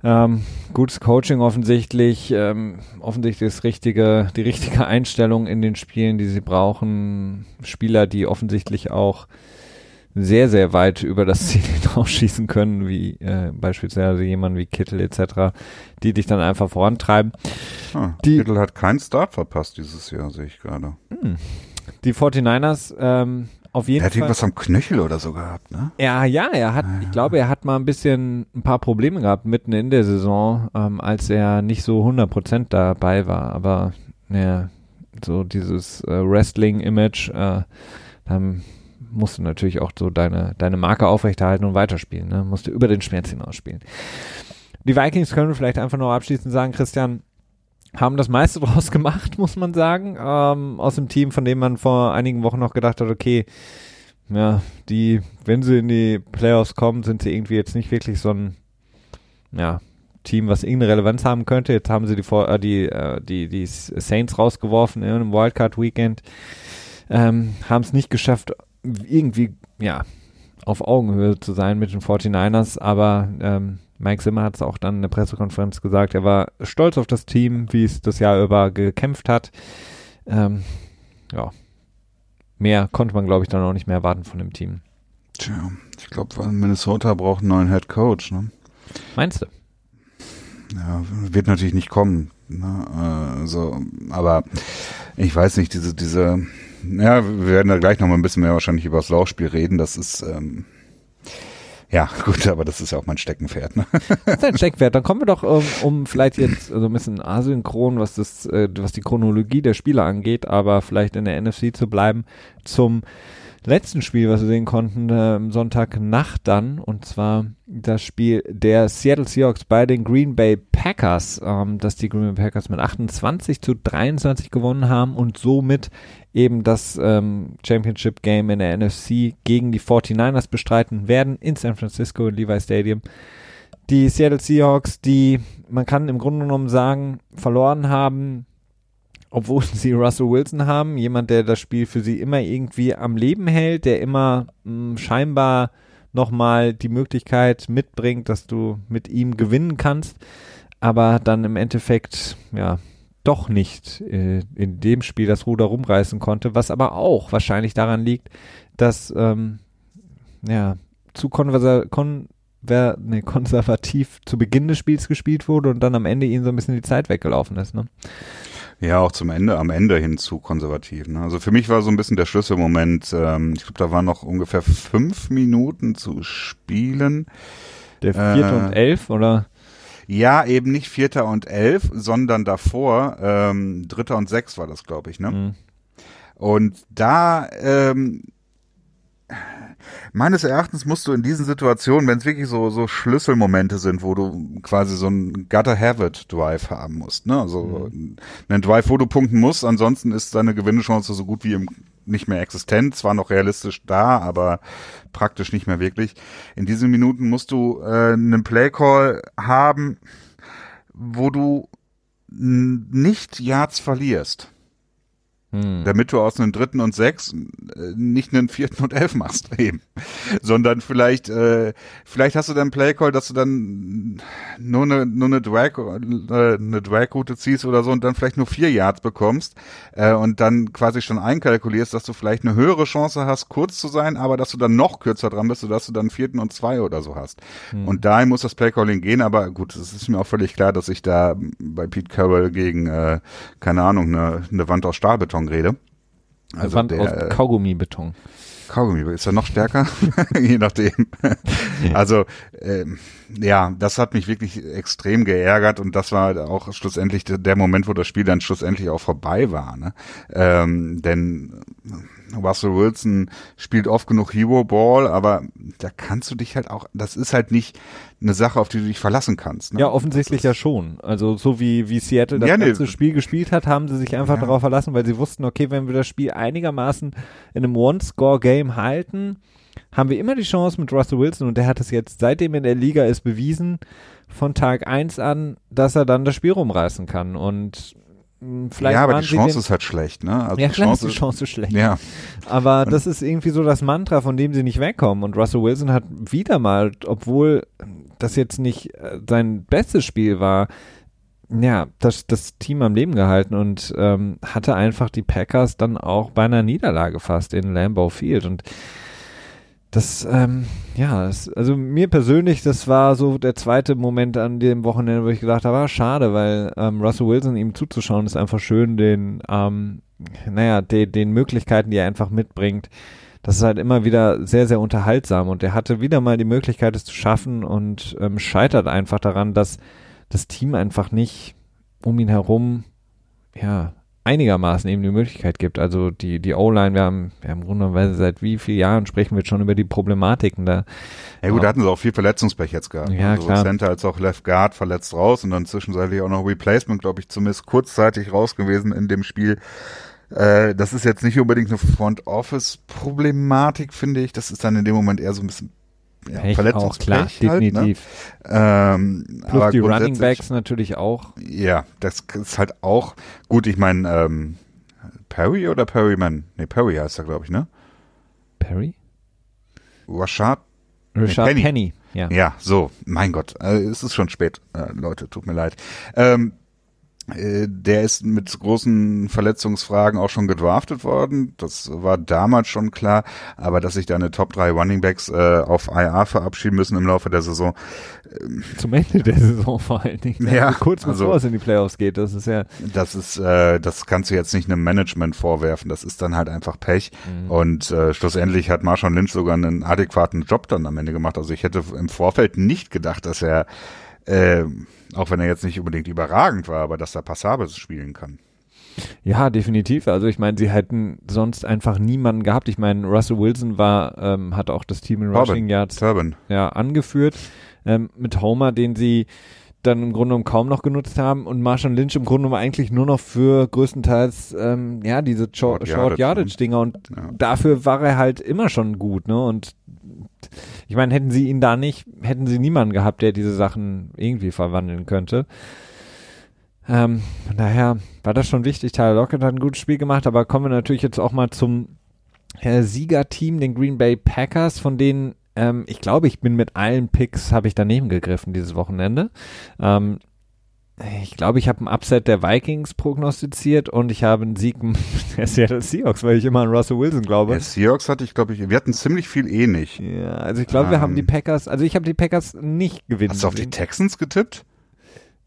Ähm, gutes Coaching offensichtlich, ähm, offensichtlich das richtige, die richtige Einstellung in den Spielen, die sie brauchen. Spieler, die offensichtlich auch sehr, sehr weit über das Ziel [LAUGHS] hinausschießen können, wie äh, beispielsweise jemand wie Kittel etc., die dich dann einfach vorantreiben. Ah, die, Kittel hat keinen Start verpasst dieses Jahr, sehe ich gerade. Hm. Die 49ers ähm, auf jeden er hat Fall. irgendwas am Knöchel oder so gehabt, ne? Ja, ja, er hat, ah, ich glaube, er hat mal ein bisschen ein paar Probleme gehabt mitten in der Saison, ähm, als er nicht so 100% dabei war. Aber ja, so dieses äh, Wrestling-Image, äh, dann musst du natürlich auch so deine, deine Marke aufrechterhalten und weiterspielen. Ne? Musst du über den Schmerz hinausspielen. Die Vikings können wir vielleicht einfach noch abschließend sagen, Christian, haben das meiste [LAUGHS] draus gemacht, muss man sagen, ähm, aus dem Team, von dem man vor einigen Wochen noch gedacht hat, okay, ja, die, wenn sie in die Playoffs kommen, sind sie irgendwie jetzt nicht wirklich so ein, ja, Team, was irgendeine Relevanz haben könnte. Jetzt haben sie die, äh, die, äh, die, die Saints rausgeworfen einem Wildcard-Weekend, ähm, haben es nicht geschafft, irgendwie, ja, auf Augenhöhe zu sein mit den 49ers, aber ähm, Mike Zimmer hat es auch dann in der Pressekonferenz gesagt, er war stolz auf das Team, wie es das Jahr über gekämpft hat. Ähm, ja, mehr konnte man, glaube ich, dann auch nicht mehr erwarten von dem Team. Tja, ich glaube, Minnesota braucht einen neuen Head Coach, ne? Meinst du? Ja, wird natürlich nicht kommen. Ne? Also, aber ich weiß nicht, diese, diese ja, wir werden da gleich noch mal ein bisschen mehr wahrscheinlich über das Laufspiel reden. Das ist, ähm, ja, [LAUGHS] gut, aber das ist ja auch mein Steckenpferd. Ne? Das ist ein Steckenpferd. Dann kommen wir doch, um, um vielleicht jetzt so ein bisschen asynchron, was das, äh, was die Chronologie der Spieler angeht, aber vielleicht in der NFC zu bleiben, zum letzten Spiel, was wir sehen konnten, äh, Sonntagnacht dann, und zwar das Spiel der Seattle Seahawks bei den Green Bay Packers, ähm, dass die Green Bay Packers mit 28 zu 23 gewonnen haben und somit eben das ähm, Championship Game in der NFC gegen die 49ers bestreiten werden in San Francisco in Levi Stadium. Die Seattle Seahawks, die man kann im Grunde genommen sagen, verloren haben, obwohl [LAUGHS] sie Russell Wilson haben, jemand, der das Spiel für sie immer irgendwie am Leben hält, der immer mh, hm, scheinbar nochmal die Möglichkeit mitbringt, dass du mit ihm gewinnen kannst, aber dann im Endeffekt, ja, doch nicht äh, in dem Spiel das Ruder rumreißen konnte, was aber auch wahrscheinlich daran liegt, dass ähm, ja, zu konversa konver nee, [LAUGHS] konservativ zu Beginn des Spiels gespielt wurde und dann am Ende ihnen so ein bisschen die Zeit weggelaufen ist. Ne? Ja, auch zum Ende, am Ende hin zu konservativ. Ne? Also für mich war so ein bisschen der Schlüsselmoment, ähm, ich glaube, da waren noch ungefähr fünf Minuten zu spielen. Der vierte äh, und elf, oder? Ja, eben nicht Vierter und Elf, sondern davor, ähm, Dritter und Sechs war das, glaube ich, ne? Mhm. Und da ähm, meines Erachtens musst du in diesen Situationen, wenn es wirklich so so Schlüsselmomente sind, wo du quasi so ein Gotta Have It Drive haben musst, ne? Also mhm. einen Drive, wo du punkten musst, ansonsten ist deine Gewinnechance so gut wie im nicht mehr existent, zwar noch realistisch da, aber praktisch nicht mehr wirklich. In diesen Minuten musst du äh, einen Playcall haben, wo du nicht Yards verlierst. Hm. Damit du aus einem dritten und sechs äh, nicht einen vierten und elf machst [LAUGHS] eben. Sondern vielleicht, äh, vielleicht hast du dann Playcall, dass du dann nur eine, nur eine Drag, äh, eine Drag-Route ziehst oder so und dann vielleicht nur vier Yards bekommst äh, und dann quasi schon einkalkulierst, dass du vielleicht eine höhere Chance hast, kurz zu sein, aber dass du dann noch kürzer dran bist, sodass du dann vierten und zwei oder so hast. Hm. Und dahin muss das Playcalling gehen, aber gut, es ist mir auch völlig klar, dass ich da bei Pete Carroll gegen, äh, keine Ahnung, eine, eine Wand aus Stahlbeton rede. Also Wand der, aus Kaugummibeton. Kaugummi, ist er noch stärker? [LAUGHS] Je nachdem. [LAUGHS] also, ähm, ja, das hat mich wirklich extrem geärgert und das war auch schlussendlich der Moment, wo das Spiel dann schlussendlich auch vorbei war. Ne? Ähm, denn Russell Wilson spielt oft genug Hero Ball, aber da kannst du dich halt auch, das ist halt nicht eine Sache, auf die du dich verlassen kannst. Ne? Ja, offensichtlich ja schon. Also so wie, wie Seattle das ja, ganze nee. Spiel gespielt hat, haben sie sich einfach ja. darauf verlassen, weil sie wussten, okay, wenn wir das Spiel einigermaßen in einem One-Score-Game halten, haben wir immer die Chance mit Russell Wilson und der hat es jetzt, seitdem in der Liga ist, bewiesen, von Tag eins an, dass er dann das Spiel rumreißen kann. Und vielleicht ja, aber die Chance ist halt schlecht, ne? Also ja, Chance, ist die Chance schlecht. Ja. Aber das ist irgendwie so das Mantra, von dem sie nicht wegkommen. Und Russell Wilson hat wieder mal, obwohl das jetzt nicht äh, sein bestes Spiel war, ja, das, das Team am Leben gehalten und ähm, hatte einfach die Packers dann auch bei einer Niederlage fast in Lambeau Field. Und das, ähm, ja, das, also mir persönlich, das war so der zweite Moment an dem Wochenende, wo ich gedacht habe, ah, schade, weil ähm, Russell Wilson ihm zuzuschauen ist einfach schön, den, ähm, naja, den, den Möglichkeiten, die er einfach mitbringt. Das ist halt immer wieder sehr, sehr unterhaltsam und er hatte wieder mal die Möglichkeit, es zu schaffen und ähm, scheitert einfach daran, dass das Team einfach nicht um ihn herum, ja, einigermaßen eben die Möglichkeit gibt. Also die, die O-Line, wir haben, wir haben grundsätzlich seit wie vielen Jahren sprechen wir schon über die Problematiken da. Ja gut, da hatten sie auch viel Verletzungspech jetzt gehabt. Ja, also klar. Center als auch Left Guard verletzt raus und dann zwischenzeitlich auch noch Replacement, glaube ich, zumindest kurzzeitig raus gewesen in dem Spiel. Äh, das ist jetzt nicht unbedingt eine Front Office Problematik, finde ich. Das ist dann in dem Moment eher so ein bisschen ja, Pech Verletzungspech auch, klar, halt, ne? definitiv. Ne? Ähm, Plus die Running Backs natürlich auch. Ja, das ist halt auch gut. Ich meine, ähm, Perry oder Perryman? Nee, Perry heißt er, glaube ich, ne? Perry? Rashad? Rashad nee, Penny. Penny. Ja. ja, so, mein Gott, äh, es ist schon spät, äh, Leute, tut mir leid. Ähm, äh, der ist mit großen Verletzungsfragen auch schon gedraftet worden. Das war damals schon klar. Aber dass sich deine Top 3 Running Backs äh, auf IA verabschieden müssen im Laufe der Saison. Ähm, Zum Ende der Saison vor allen Dingen. Ja, kurz bevor also, es in die Playoffs geht. Das ist ja. Das ist, äh, das kannst du jetzt nicht einem Management vorwerfen. Das ist dann halt einfach Pech. Mhm. Und äh, schlussendlich hat Marshall Lynch sogar einen adäquaten Job dann am Ende gemacht. Also ich hätte im Vorfeld nicht gedacht, dass er äh, auch wenn er jetzt nicht unbedingt überragend war, aber dass er passabel spielen kann. Ja, definitiv. Also ich meine, sie hätten sonst einfach niemanden gehabt. Ich meine, Russell Wilson war, ähm, hat auch das Team in Rushing Yards ja angeführt ähm, mit Homer, den sie dann im Grunde genommen kaum noch genutzt haben und Marshall Lynch im Grunde genommen eigentlich nur noch für größtenteils ähm, ja diese Short, Short Yardage Dinger und ja. dafür war er halt immer schon gut, ne? Und ich meine, hätten sie ihn da nicht, hätten sie niemanden gehabt, der diese Sachen irgendwie verwandeln könnte. Ähm, daher war das schon wichtig. Tyler Lockett hat ein gutes Spiel gemacht, aber kommen wir natürlich jetzt auch mal zum äh, Siegerteam, den Green Bay Packers, von denen ähm, ich glaube, ich bin mit allen Picks, habe ich daneben gegriffen dieses Wochenende. Ähm, ich glaube, ich habe einen Upset der Vikings prognostiziert und ich habe einen Sieg [LAUGHS] der Seattle Seahawks, weil ich immer an Russell Wilson glaube. Der Seahawks hatte ich, glaube ich, wir hatten ziemlich viel ähnlich. Eh ja, also ich glaube, um, wir haben die ähm. Packers, also ich habe die Packers nicht gewinnen. Hast du auf die Texans getippt?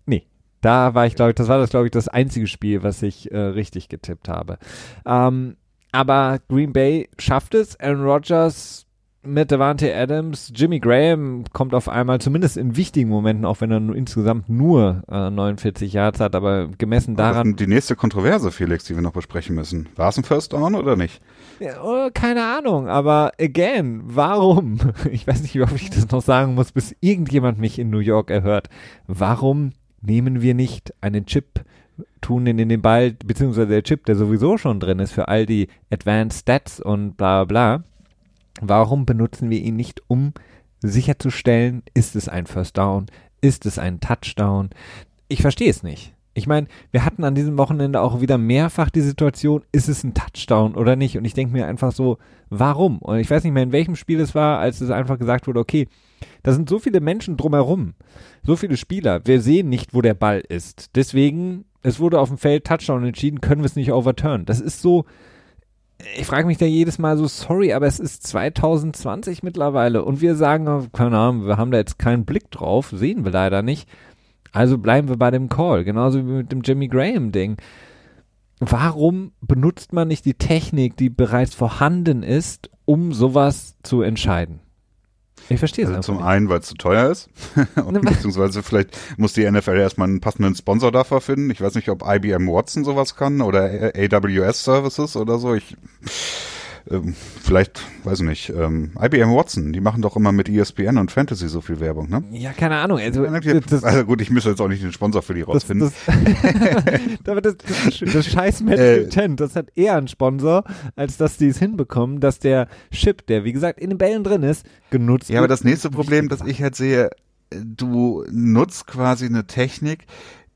Nee. Da war ich, glaube ich, das war das, glaube ich, das einzige Spiel, was ich äh, richtig getippt habe. Ähm, aber Green Bay schafft es. Aaron Rodgers mit Devante Adams, Jimmy Graham kommt auf einmal, zumindest in wichtigen Momenten, auch wenn er nur insgesamt nur äh, 49 Yards hat, aber gemessen daran. die nächste Kontroverse, Felix, die wir noch besprechen müssen. War es ein First Down oder nicht? Ja, oh, keine Ahnung, aber again, warum? [LAUGHS] Ich weiß nicht, oft ich das noch sagen muss, bis irgendjemand mich in New York erhört. Warum nehmen wir nicht einen Chip tun den in den Ball, beziehungsweise der Chip, der sowieso schon drin ist für all die Advanced Stats und bla bla bla, Warum benutzen wir ihn nicht, um sicherzustellen, ist es ein First Down, ist es ein Touchdown? Ich verstehe es nicht. Ich meine, wir hatten an diesem Wochenende auch wieder mehrfach die Situation, ist es ein Touchdown oder nicht? Und ich denke mir einfach so, warum? Und ich weiß nicht mehr, in welchem Spiel es war, als es einfach gesagt wurde, okay, da sind so viele Menschen drumherum, so viele Spieler, wir sehen nicht, wo der Ball ist. Deswegen, es wurde auf dem Feld Touchdown entschieden, können wir es nicht overturn. Das ist so, ich frage mich da jedes Mal so, sorry, aber es ist 2020 mittlerweile und wir sagen, oh, keine Ahnung, wir haben da jetzt keinen Blick drauf, sehen wir leider nicht. Also bleiben wir bei dem Call, genauso wie mit dem Jimmy Graham-Ding. warum benutzt man nicht die Technik, die bereits vorhanden ist, um sowas zu entscheiden? Ich verstehe es Also zum nicht. einen, weil es zu teuer ist. [LAUGHS] und [LAUGHS] beziehungsweise vielleicht muss die NFL erstmal einen passenden Sponsor dafür finden. Ich weiß nicht, ob IBM Watson sowas kann oder AWS Services oder so. Ich ähm, vielleicht, weiß ich nicht, ähm, IBM Watson, die machen doch immer mit ESPN und Fantasy so viel Werbung, ne? Ja, keine Ahnung. Also, das, also gut, ich müsste jetzt auch nicht den Sponsor für die rausfinden. das, [LAUGHS] das, das, das scheiß Match Äh. Tent, das hat eher einen Sponsor, als dass die es hinbekommen, dass der Chip, der wie gesagt in den Bällen drin ist, genutzt Ja, aber wird. das nächste Problem, das ich halt sehe, du nutzt quasi eine Technik,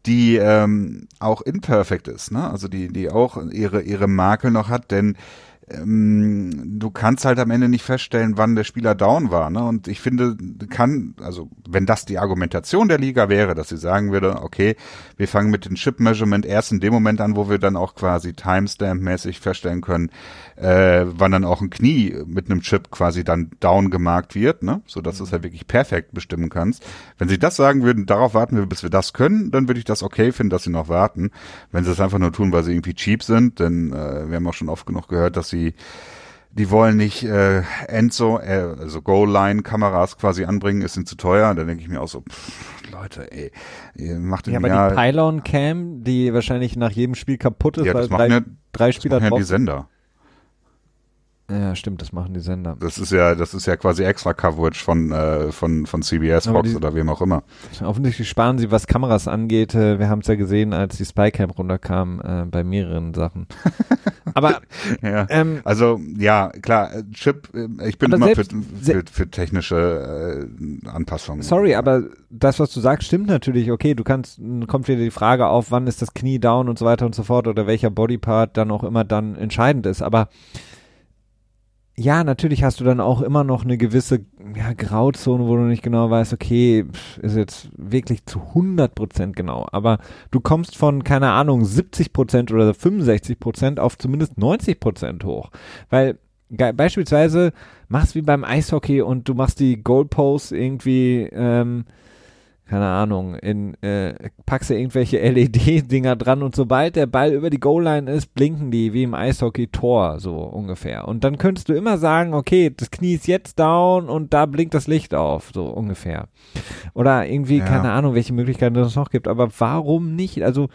die ähm, auch imperfect ist, ne? Also die, die auch ihre, ihre Makel noch hat, denn ähm, du kannst halt am Ende nicht feststellen, wann der Spieler down war, ne? Und ich finde, kann, also wenn das die Argumentation der Liga wäre, dass sie sagen würde, okay, wir fangen mit dem Chip Measurement erst in dem Moment an, wo wir dann auch quasi Timestamp-mäßig feststellen können, äh, wann dann auch ein Knie mit einem Chip quasi dann down gemarkt wird, ne? So dass du es halt wirklich perfekt bestimmen kannst. Wenn sie das sagen würden, darauf warten wir, bis wir das können, dann würde ich das okay finden, dass sie noch warten. Wenn sie es einfach nur tun, weil sie irgendwie cheap sind, denn äh, wir haben auch schon oft genug gehört, dass sie die wollen nicht äh, Enzo, äh, also Goal-Line-Kameras quasi anbringen, ist ihnen zu teuer. Da denke ich mir auch so, pff, Leute, ey, ihr macht ja, im aber Jahr, die Pylon Cam, die wahrscheinlich nach jedem Spiel kaputt ist, ja, weil das drei, ja, drei das Spieler machen ja die Sender. Ja, stimmt, das machen die Sender. Das ist ja, das ist ja quasi extra Coverage von, äh, von, von CBS, die- oder wem auch immer. Offensichtlich sparen sie, was Kameras angeht. Äh, Wir haben es ja gesehen, als die Spycam runterkam, äh, bei mehreren Sachen. [LAUGHS] Aber Ja. ähm, Also ja, klar, äh, Chip, äh, ich bin immer für, selbst- für, für technische äh, Anpassungen. sorry, aber das, was du sagst, stimmt natürlich. Okay, du kannst, kommt wieder die Frage auf, wann ist das Knie down und so weiter und so fort oder welcher Bodypart dann auch immer dann entscheidend ist. Aber ja, natürlich hast du dann auch immer noch eine gewisse ja, Grauzone, wo du nicht genau weißt, okay, ist jetzt wirklich zu 100 Prozent genau. Aber du kommst von, keine Ahnung, 70 Prozent oder 65 Prozent auf zumindest 90 Prozent hoch. Weil beispielsweise machst wie beim Eishockey und du machst die Goalposts irgendwie, ähm, keine Ahnung, in, äh, packst du irgendwelche LED-Dinger dran und sobald der Ball über die Goal-Line ist, blinken die wie im Eishockey-Tor, so ungefähr. Und dann könntest du immer sagen, okay, das Knie ist jetzt down und da blinkt das Licht auf, so ungefähr. Oder irgendwie, Ja. keine Ahnung, welche Möglichkeiten es noch gibt, aber warum nicht? Also,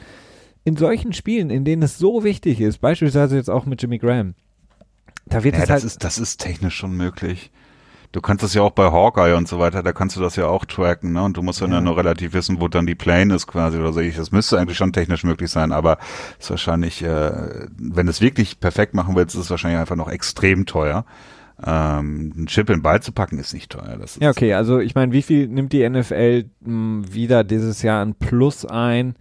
in solchen Spielen, in denen es so wichtig ist, beispielsweise jetzt auch mit Jimmy Graham, da wird ja, es das halt, ist, das ist technisch schon möglich. Du kannst das ja auch bei Hawkeye und so weiter, da kannst du das ja auch tracken, ne? Und du musst dann Ja. ja nur relativ wissen, wo dann die Plane ist quasi oder so. Ich, das müsste eigentlich schon technisch möglich sein, aber ist wahrscheinlich, äh, wenn du es wirklich perfekt machen willst, ist es wahrscheinlich einfach noch extrem teuer. Ähm, einen Chip in den Ball zu packen ist nicht teuer. Das ist, Ja, okay, also ich meine, wie viel nimmt die NFL mh, wieder dieses Jahr an Plus ein?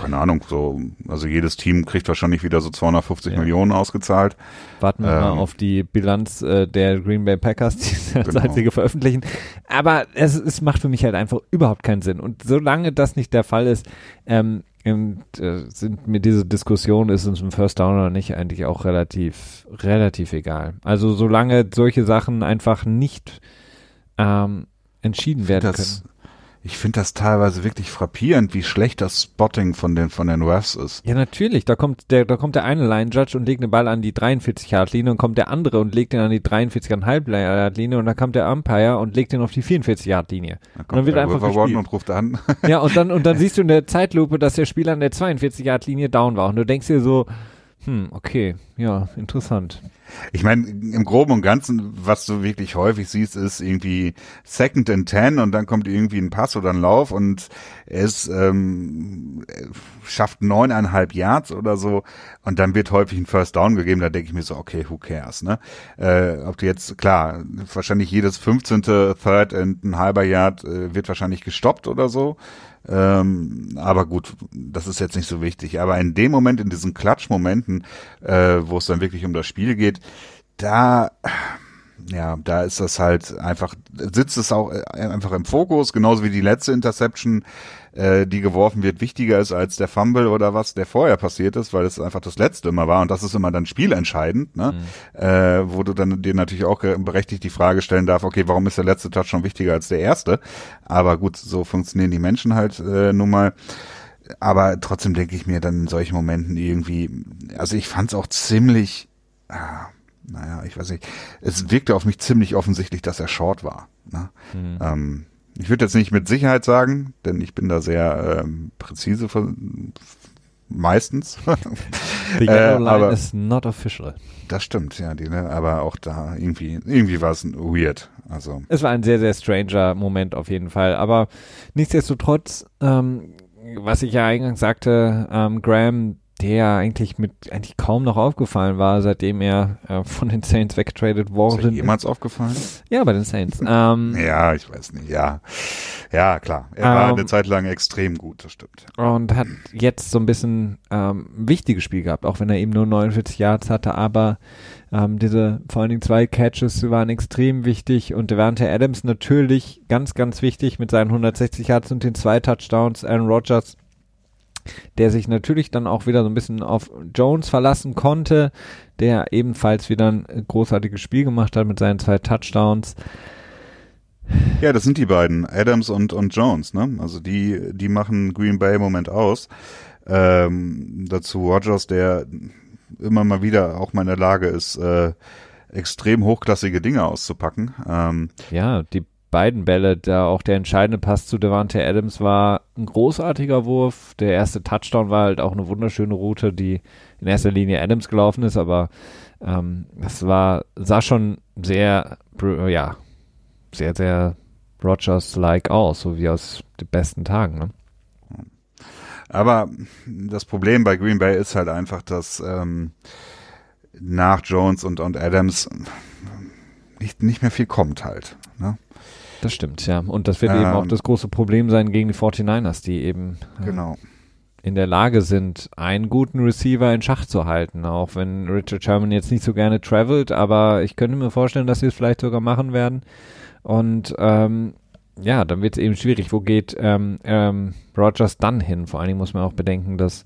Keine Ahnung, so, also jedes Team kriegt wahrscheinlich wieder so 250 Ja. Millionen ausgezahlt. Warten wir mal Ähm. auf die Bilanz äh, der Green Bay Packers, die [LAUGHS] sie als Genau. einzige veröffentlichen. Aber es, es macht für mich halt einfach überhaupt keinen Sinn. Und solange das nicht der Fall ist, ähm, ähm, äh, sind mir diese Diskussion, ist uns ein First Down oder nicht, eigentlich auch relativ, relativ egal. Also solange solche Sachen einfach nicht ähm, entschieden werden das, können. Ich finde das teilweise wirklich frappierend, wie schlecht das Spotting von den, von den Refs ist. Ja, natürlich. Da kommt der, da kommt der eine Line Judge und legt den Ball an die 43 Yard Linie und kommt der andere und legt den an die 43,5 Yard Linie und dann kommt der Umpire und legt den auf die 44 Yard Linie. Dann dann wird einfach gespielt. und ruft an. Ja, und dann, und dann [LAUGHS] siehst du in der Zeitlupe, dass der Spieler an der 42 Yard Linie down war und du denkst dir so, hm, okay, ja, interessant. Ich meine, im Groben und Ganzen, was du wirklich häufig siehst, ist irgendwie Second and Ten und dann kommt irgendwie ein Pass oder ein Lauf und es ähm, schafft neuneinhalb Yards oder so und dann wird häufig ein First Down gegeben. Da denke ich mir so, okay, who cares, ne? Äh, ob du jetzt, klar, wahrscheinlich jedes 15. Third and ein halber Yard äh, wird wahrscheinlich gestoppt oder so. Ähm, aber gut, das ist jetzt nicht so wichtig. Aber in dem Moment, in diesen Klatschmomenten, äh, wo es dann wirklich um das Spiel geht, da, ja, da ist das halt einfach, sitzt es auch äh, einfach im Fokus, genauso wie die letzte Interception, äh, die geworfen wird, wichtiger ist als der Fumble oder was, der vorher passiert ist, weil es einfach das letzte immer war und das ist immer dann spielentscheidend, ne? Äh, wo du dann dir natürlich auch berechtigt die Frage stellen darf, okay, warum ist der letzte Touch schon wichtiger als der erste? Aber gut, so funktionieren die Menschen halt äh, nun mal aber trotzdem denke ich mir dann in solchen Momenten irgendwie, also ich fand es auch ziemlich, ah, naja, ich weiß nicht, es wirkte auf mich ziemlich offensichtlich, dass er short war. Ne? Mhm. Ähm, ich würde jetzt nicht mit Sicherheit sagen, denn ich bin da sehr ähm, präzise von, meistens. [LAUGHS] The yellow line aber, is not official. Das stimmt, ja, die, ne, aber auch da irgendwie, irgendwie war es weird. Also. Es war ein sehr, sehr stranger Moment auf jeden Fall. Aber nichtsdestotrotz, ähm, was ich ja eingangs sagte, ähm, Graham der eigentlich mit eigentlich kaum noch aufgefallen war, seitdem er äh, von den Saints weggetradet worden ist. jemals aufgefallen? Ja, bei den Saints. Ähm, ja, ich weiß nicht. Ja, ja klar. Er war eine ähm, Zeit lang extrem gut, das stimmt. Und hat jetzt so ein bisschen ähm, wichtiges Spiel gehabt, auch wenn er eben nur 49 Yards hatte, aber ähm, diese vor allen Dingen zwei Catches waren extrem wichtig und Devante Adams natürlich ganz, ganz wichtig mit seinen 160 Yards und den zwei Touchdowns. Aaron Rodgers der sich natürlich dann auch wieder so ein bisschen auf Jones verlassen konnte, der ebenfalls wieder ein großartiges Spiel gemacht hat mit seinen zwei Touchdowns. Ja, das sind die beiden, Adams und, und Jones, ne? Also die, die machen Green Bay im Moment aus. Ähm, dazu Rogers, der immer mal wieder auch mal in der Lage ist, äh, extrem hochklassige Dinge auszupacken. Ähm, ja, die beiden Bälle, da auch der entscheidende Pass zu Devante Adams war ein großartiger Wurf. Der erste Touchdown war halt auch eine wunderschöne Route, die in erster Linie Adams gelaufen ist, aber ähm, das war, sah schon sehr, ja, sehr, sehr Rogers-like aus, so wie aus den besten Tagen, ne? Aber das Problem bei Green Bay ist halt einfach, dass ähm, nach Jones und, und Adams nicht, nicht mehr viel kommt halt. Das stimmt, ja. Und das wird ähm, eben auch ähm. das große Problem sein gegen die 49ers, die eben äh, genau. in der Lage sind, einen guten Receiver in Schach zu halten. Auch wenn Richard Sherman jetzt nicht so gerne travelt, aber ich könnte mir vorstellen, dass sie es vielleicht sogar machen werden. Und ähm, ja, dann wird es eben schwierig. Wo geht ähm, ähm, Rogers dann hin? Vor allen Dingen muss man auch bedenken, dass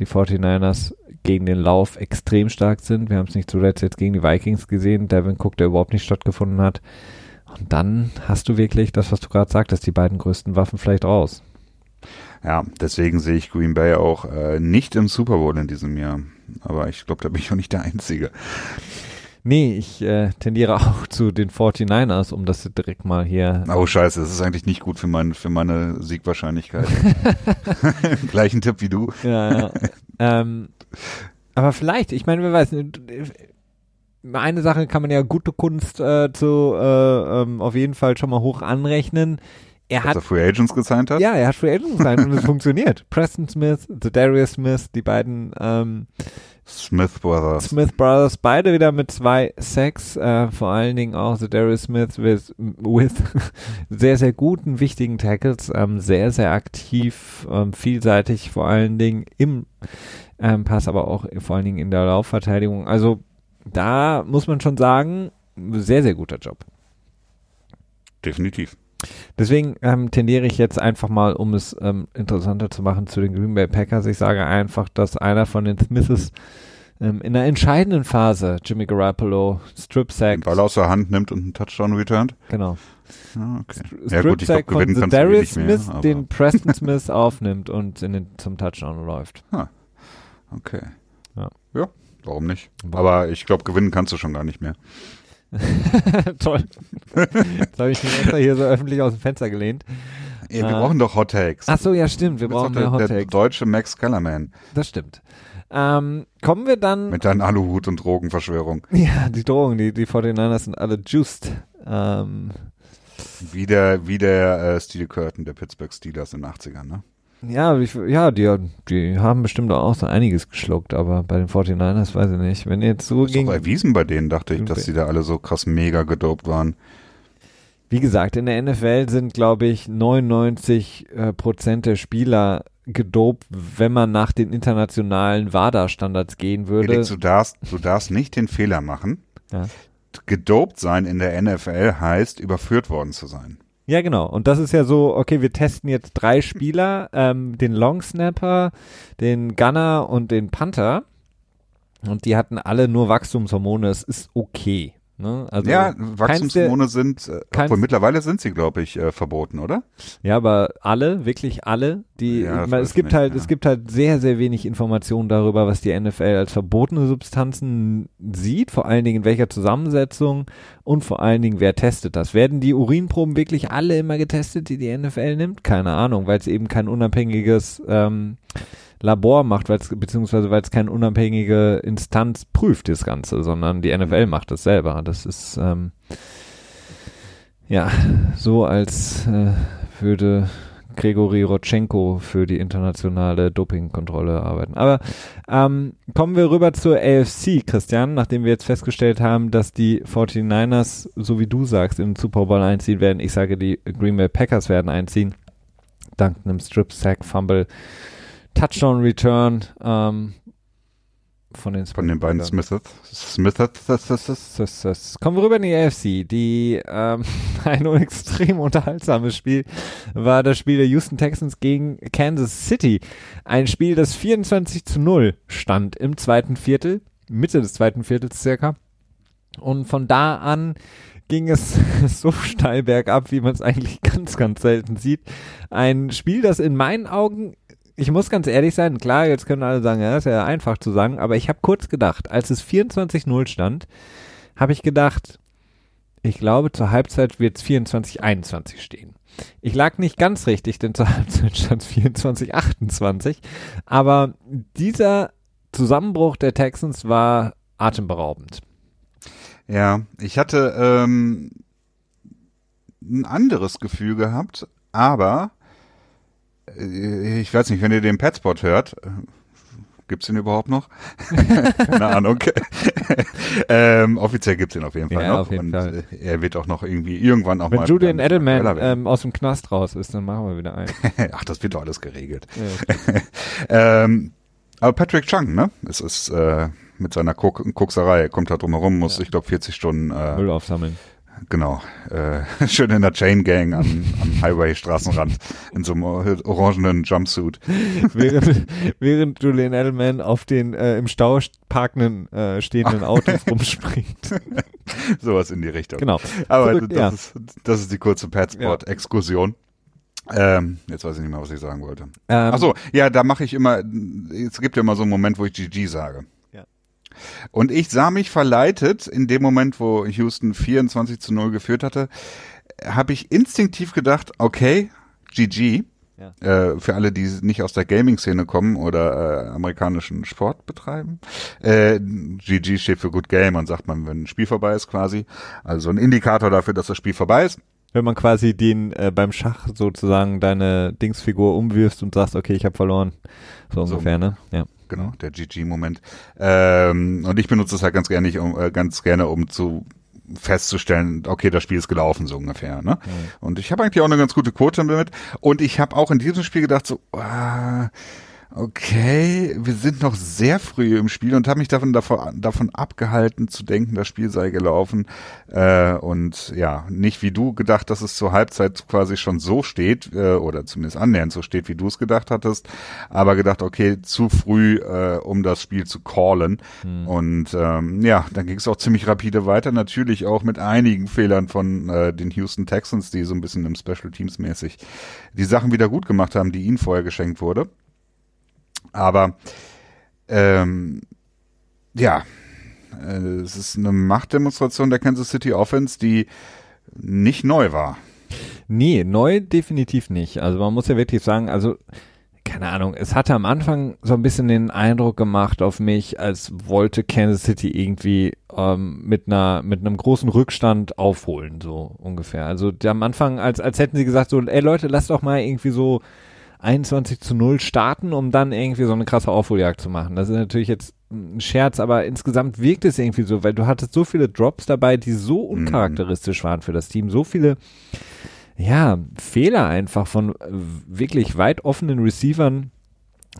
die 49ers gegen den Lauf extrem stark sind. Wir haben es nicht zuletzt jetzt gegen die Vikings gesehen. Devin Cook, der überhaupt nicht stattgefunden hat. Und dann hast du wirklich das, was du gerade sagtest, die beiden größten Waffen vielleicht raus. Ja, deswegen sehe ich Green Bay auch äh, nicht im Super Bowl in diesem Jahr. Aber ich glaube, da bin ich auch nicht der Einzige. Nee, ich äh, tendiere [LAUGHS] auch zu den 49ers, um das direkt mal hier. Oh scheiße, das ist eigentlich nicht gut für, mein, für meine Siegwahrscheinlichkeit. [LAUGHS] Gleichen Tipp wie du. Ja, ja. [LAUGHS] ähm, aber vielleicht, ich meine, wer weiß, eine Sache kann man ja gute Kunst äh, zu äh, ähm, auf jeden Fall schon mal hoch anrechnen. Er hat er Free Agents gesigned hat? Ja, er hat Free Agents gesigned und es [LAUGHS] funktioniert. Preston Smith, The Darius Smith, die beiden ähm, Smith Brothers. Smith Brothers, beide wieder mit zwei Sacks, äh, vor allen Dingen auch The Darius Smith with, with [LAUGHS] sehr, sehr guten, wichtigen Tackles, ähm, sehr, sehr aktiv, ähm, vielseitig, vor allen Dingen im ähm, Pass, aber auch vor allen Dingen in der Laufverteidigung. Also da muss man schon sagen, sehr, sehr guter Job. Definitiv. Deswegen ähm, tendiere ich jetzt einfach mal, um es ähm, interessanter zu machen, zu den Green Bay Packers. Ich sage einfach, dass einer von den Smiths ähm, in einer entscheidenden Phase Jimmy Garoppolo Strip Sack. Den Ball aus der Hand nimmt und einen Touchdown returnt. Genau. Ah, okay. Strip ja gut, ich glaube, gewinnen kannst Darius du Smith, mehr, den Preston Smith aufnimmt und in den, zum Touchdown läuft. Ah, okay. Warum nicht? Aber ich glaube, gewinnen kannst du schon gar nicht mehr. [LAUGHS] Toll. Jetzt habe ich mich extra hier so öffentlich aus dem Fenster gelehnt. Ja, wir äh, brauchen doch Hot Takes. Ach so, ja, stimmt. Wir brauchen mehr Hot Takes. Der deutsche Max Kellerman. Das stimmt. Ähm, kommen wir dann. Mit deinen Aluhut und Drogenverschwörung. [LAUGHS] Ja, die Drogen, die, die 49ers sind alle juiced. Ähm, wie der, wie der äh, Steel Curtain der Pittsburgh Steelers in den 80ern, ne? Ja, ich, ja, die, die haben bestimmt auch so einiges geschluckt, aber bei den 49ers weiß ich nicht. Wenn jetzt so das ging. Ist erwiesen bei denen, dachte ich, dass die da alle so krass mega gedopt waren. Wie gesagt, in der NFL sind, glaube ich, 99 äh, Prozent der Spieler gedopt, wenn man nach den internationalen WADA-Standards gehen würde. Felix, du darfst, du darfst nicht den Fehler machen. Ja. Gedopt sein in der NFL heißt, überführt worden zu sein. Ja, genau. Und das ist ja so, okay, wir testen jetzt drei [LAUGHS] Spieler, ähm, den Long Snapper, den Gunner und den Panther. Und die hatten alle nur Wachstumshormone. Es ist okay. Ne? Also ja, Wachstumshormone sind, äh, obwohl mittlerweile sind sie, glaube ich, äh, verboten, oder? Ja, aber alle, wirklich alle, die, ja, ich es gibt nicht, halt, ja. es gibt halt sehr, sehr wenig Informationen darüber, was die NFL als verbotene Substanzen sieht, vor allen Dingen in welcher Zusammensetzung und vor allen Dingen, wer testet das. Werden die Urinproben wirklich alle immer getestet, die die NFL nimmt? Keine Ahnung, weil es eben kein unabhängiges ähm, Labor macht, weil's, beziehungsweise weil es keine unabhängige Instanz prüft, das Ganze, sondern die NFL mhm. macht das selber. Das ist ähm, ja so, als äh, würde Gregory Rotchenko für die internationale Dopingkontrolle arbeiten. Aber ähm, kommen wir rüber zur AFC, Christian, nachdem wir jetzt festgestellt haben, dass die 49ers, so wie du sagst, den Super Bowl einziehen werden. Ich sage, die Green Bay Packers werden einziehen. Dank einem Strip-Sack-Fumble Touchdown Return ähm, von den, von den beiden Smiths. Smiths. Kommen wir rüber in die AFC. Die ähm, [LAUGHS] ein extrem unterhaltsames Spiel war das Spiel der Houston Texans gegen Kansas City. Ein Spiel, das 24 zu 0 stand im zweiten Viertel, Mitte des zweiten Viertels circa. Und von da an ging es [LAUGHS] so steil bergab, wie man es eigentlich [LAUGHS] ganz, ganz selten sieht. Ein Spiel, das in meinen Augen ich muss ganz ehrlich sein, klar, jetzt können alle sagen, ja, ist ja einfach zu sagen, aber ich habe kurz gedacht, als es 24-0 stand, habe ich gedacht, ich glaube, zur Halbzeit wird es 24-21 stehen. Ich lag nicht ganz richtig, denn zur [LAUGHS] Halbzeit stand es 24-28, aber dieser Zusammenbruch der Texans war atemberaubend. Ja, ich hatte ähm, ein anderes Gefühl gehabt, aber ich weiß nicht, wenn ihr den Petspot hört, äh, Gibt's den überhaupt noch? [LAUGHS] Keine Ahnung. [LAUGHS] ähm, offiziell gibt's den auf jeden Fall ja, noch. Auf jeden und Fall. er wird auch noch irgendwie irgendwann auch Wenn mal. Wenn Julian Edelman ähm, aus dem Knast raus ist, dann machen wir wieder ein. [LAUGHS] Ach, das wird doch alles geregelt. Ja, ähm, aber Patrick Chung, ne? Es ist äh, mit seiner Kok Kokserei, kommt da drum herum, muss, ja. ich glaube, 40 Stunden äh, Müll aufsammeln. Genau, äh, [LAUGHS] schön in der Chain Gang am, am Highway-Straßenrand in so einem orangenen Jumpsuit. während, [LAUGHS] während Julian Edelman auf den äh, im Stau parkenden, äh, stehenden [LAUGHS] Autos rumspringt. Sowas in die Richtung. Genau. Aber Zurück, das, ja. ist, das ist die kurze Padsport-Exkursion. Ähm, jetzt weiß ich nicht mehr, was ich sagen wollte. Ähm, Ach so, ja, da mache ich immer, es gibt ja immer so einen Moment, wo ich GG sage. Und ich sah mich verleitet, in dem Moment, wo Houston 24 zu 0 geführt hatte, habe ich instinktiv gedacht, okay, GG. Ja. Äh, für alle, die nicht aus der Gaming-Szene kommen oder äh, amerikanischen Sport betreiben. Äh, GG steht für Good Game und sagt man, wenn ein Spiel vorbei ist quasi. Also ein Indikator dafür, dass das Spiel vorbei ist. Wenn man quasi den äh, beim Schach sozusagen deine Dingsfigur umwirfst und sagst, okay, ich habe verloren. So ungefähr, so, ne? Ja genau, der GG-Moment. Ähm, und ich benutze es halt ganz gerne, um, äh, ganz gerne, um zu festzustellen, okay, das Spiel ist gelaufen, so ungefähr. Ne? Mhm. Und ich habe eigentlich auch eine ganz gute Quote damit. Und ich habe auch in diesem Spiel gedacht, so, ah, okay, wir sind noch sehr früh im Spiel und habe mich davon, davon, davon abgehalten zu denken, das Spiel sei gelaufen. Äh, und ja, nicht wie du gedacht, dass es zur Halbzeit quasi schon so steht, äh, oder zumindest annähernd so steht, wie du es gedacht hattest, aber gedacht, okay, zu früh, äh, um das Spiel zu callen. Hm. Und ähm, ja, dann ging es auch ziemlich rapide weiter, natürlich auch mit einigen Fehlern von äh, den Houston Texans, die so ein bisschen im Special Teams mäßig die Sachen wieder gut gemacht haben, die ihnen vorher geschenkt wurde. Aber ähm, ja, äh, es ist eine Machtdemonstration der Kansas City Offense, die nicht neu war. Nee, neu definitiv nicht. Also man muss ja wirklich sagen, also keine Ahnung, es hatte am Anfang so ein bisschen den Eindruck gemacht auf mich, als wollte Kansas City irgendwie ähm, mit einer mit einem großen Rückstand aufholen, so ungefähr. Also am Anfang, als als hätten sie gesagt so, ey Leute, lasst doch mal irgendwie so 21 zu 0 starten, um dann irgendwie so eine krasse Aufholjagd zu machen. Das ist natürlich jetzt ein Scherz, aber insgesamt wirkt es irgendwie so, weil du hattest so viele Drops dabei, die so mhm. uncharakteristisch waren für das Team, so viele ja, Fehler einfach von äh, wirklich weit offenen Receivern.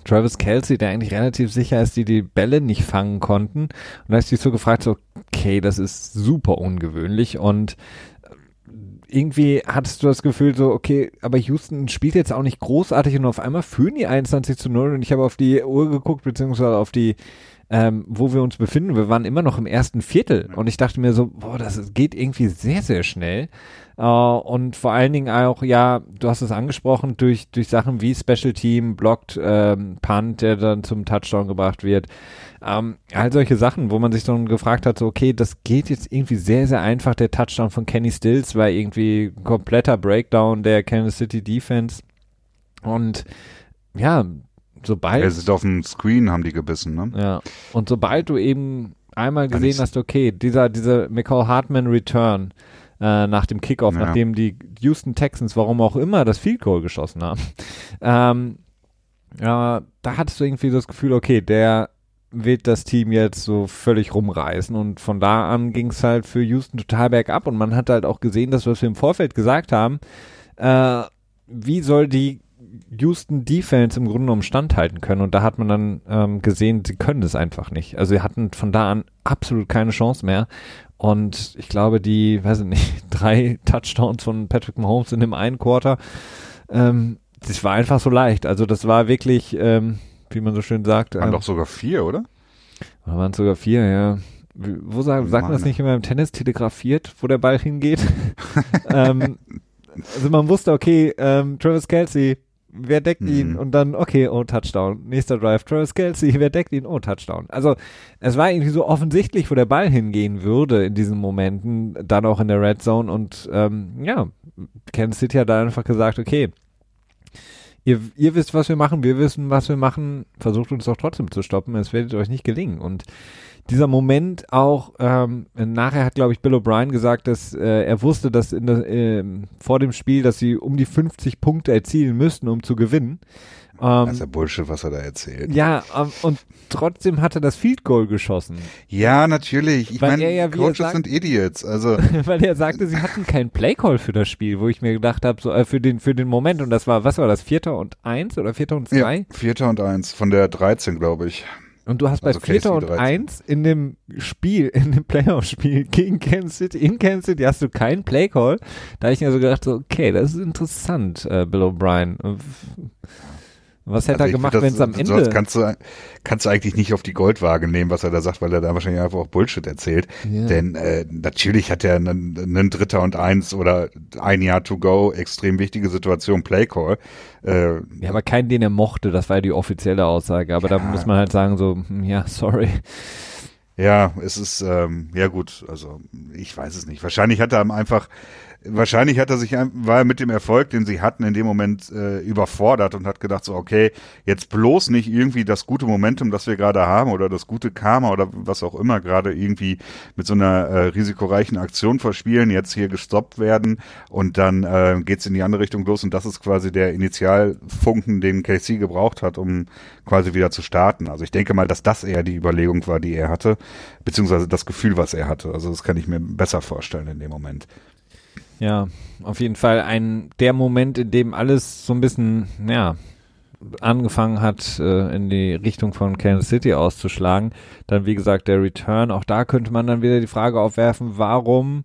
Travis Kelsey, der eigentlich relativ sicher ist, die die Bälle nicht fangen konnten. Und da ist sich so gefragt, so, okay, das ist super ungewöhnlich und irgendwie hattest du das Gefühl so, okay, aber Houston spielt jetzt auch nicht großartig und auf einmal führen die 21 zu 0 und ich habe auf die Uhr geguckt, beziehungsweise auf die ähm, wo wir uns befinden. Wir waren immer noch im ersten Viertel und ich dachte mir so, boah, das geht irgendwie sehr, sehr schnell. Uh, und vor allen Dingen auch, ja, du hast es angesprochen, durch, durch Sachen wie Special Team, Blocked ähm, Punt, der dann zum Touchdown gebracht wird. Ähm, all solche Sachen, wo man sich dann gefragt hat, so, okay, das geht jetzt irgendwie sehr, sehr einfach. Der Touchdown von Kenny Stills war irgendwie ein kompletter Breakdown der Kansas City Defense. Und ja, sobald. Er sind auf dem Screen, haben die gebissen, ne? Ja. Und sobald du eben einmal gesehen hast, okay, dieser, dieser McCall Hartman Return, äh, nach dem Kickoff, ja. nachdem die Houston Texans, warum auch immer, das Field Goal geschossen haben. [LAUGHS] ähm, ja, da hattest du irgendwie das Gefühl, okay, der wird das Team jetzt so völlig rumreißen und von da an ging es halt für Houston total bergab und man hat halt auch gesehen, dass was wir im Vorfeld gesagt haben, äh, wie soll die Houston Defense im Grunde genommen standhalten können und da hat man dann ähm, gesehen, sie können es einfach nicht. Also sie hatten von da an absolut keine Chance mehr und ich glaube, die, weiß ich nicht, [LAUGHS] drei Touchdowns von Patrick Mahomes in dem einen Quarter, ähm, das war einfach so leicht. Also das war wirklich, ähm, wie man so schön sagt. Waren ähm, doch sogar vier, oder? Waren sogar vier, ja. Wo sagen, sagt man das nicht immer im Tennis telegrafiert, wo der Ball hingeht? [LAUGHS] ähm, also man wusste, okay, ähm, Travis Kelsey wer deckt mhm. ihn? Und dann, okay, oh, Touchdown. Nächster Drive, Travis Kelsey, wer deckt ihn? Oh, Touchdown. Also, es war irgendwie so offensichtlich, wo der Ball hingehen würde in diesen Momenten, dann auch in der Red Zone. Und ähm, ja, Kansas City hat da einfach gesagt, okay, ihr, ihr wisst, was wir machen, wir wissen, was wir machen, versucht uns doch trotzdem zu stoppen, es wird euch nicht gelingen. Und dieser Moment auch, ähm, nachher hat, glaube ich, Bill O'Brien gesagt, dass äh, er wusste, dass in der, äh, vor dem Spiel, dass sie um die 50 Punkte erzielen müssten, um zu gewinnen. Ähm, das ist ja Bullshit, was er da erzählt. Ja, ähm, und trotzdem hat er das Field Goal geschossen. Ja, natürlich. Ich meine, ja, Coaches sagt, sind Idiots. Also. [LAUGHS] weil er sagte, sie hatten keinen Play-Call für das Spiel, wo ich mir gedacht habe, so, äh, für den, für den Moment, und das war, was war das, Vierter und Eins oder Vierter und Zwei? Ja, Vierter und Eins, von der 13, glaube ich. Und du hast bei also Vierter und Eins in dem Spiel, [LAUGHS] in dem Playoff-Spiel gegen Kansas City, in Kansas City hast du keinen Play-Call. Da habe ich mir so gedacht, so, okay, das ist interessant, äh, Bill O'Brien. Was hätte also er gemacht, wenn es am Ende... Kannst du, kannst du eigentlich nicht auf die Goldwaage nehmen, was er da sagt, weil er da wahrscheinlich einfach auch Bullshit erzählt. Ja. Denn äh, natürlich hat er einen, einen Dritter und Eins oder ein Jahr to go, extrem wichtige Situation, Playcall. Äh, ja, aber keinen, den er mochte, das war ja die offizielle Aussage. Aber ja. da muss man halt sagen, so, hm, ja, sorry. Ja, es ist, ähm, ja gut, also ich weiß es nicht. Wahrscheinlich hat er einfach wahrscheinlich hat er sich, war er mit dem Erfolg, den sie hatten, in dem Moment äh, überfordert und hat gedacht so, okay, jetzt bloß nicht irgendwie das gute Momentum, das wir gerade haben oder das gute Karma oder was auch immer gerade irgendwie mit so einer äh, risikoreichen Aktion verspielen, jetzt hier gestoppt werden und dann äh, geht in die andere Richtung los und das ist quasi der Initialfunken, den KC gebraucht hat, um quasi wieder zu starten. Also ich denke mal, dass das eher die Überlegung war, die er hatte, beziehungsweise das Gefühl, was er hatte. Also das kann ich mir besser vorstellen in dem Moment. Ja, auf jeden Fall ein der Moment, in dem alles so ein bisschen, ja, angefangen hat, äh, in die Richtung von Kansas City auszuschlagen. Dann, wie gesagt, der Return. Auch da könnte man dann wieder die Frage aufwerfen, warum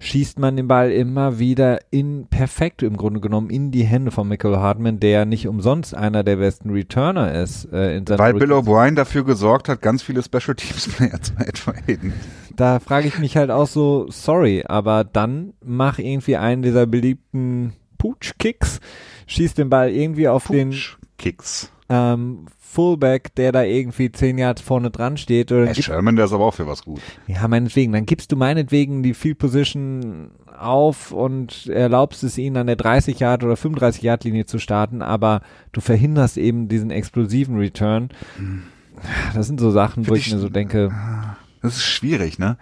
schießt man den Ball immer wieder in perfekt im Grunde genommen in die Hände von Michael Hartman, der nicht umsonst einer der besten Returner ist. Äh, in Weil Bill O'Brien dafür gesorgt hat, ganz viele Special Teams Player zu traden. Da frage ich mich halt auch so, sorry, aber dann mach irgendwie einen dieser beliebten Pooch-Kicks, schießt den Ball irgendwie auf Pooch den Kicks. Ähm, Fullback, der da irgendwie zehn Jahre vorne dran steht. Oder hey, Sherman, der ist aber auch für was gut. Ja, meinetwegen. Dann gibst du meinetwegen die Field Position auf und erlaubst es ihnen an der 30 Yard oder 35 Yard Linie zu starten, aber du verhinderst eben diesen explosiven Return. Hm. Das sind so Sachen, Für wo ich mir so denke. Das ist schwierig, ne?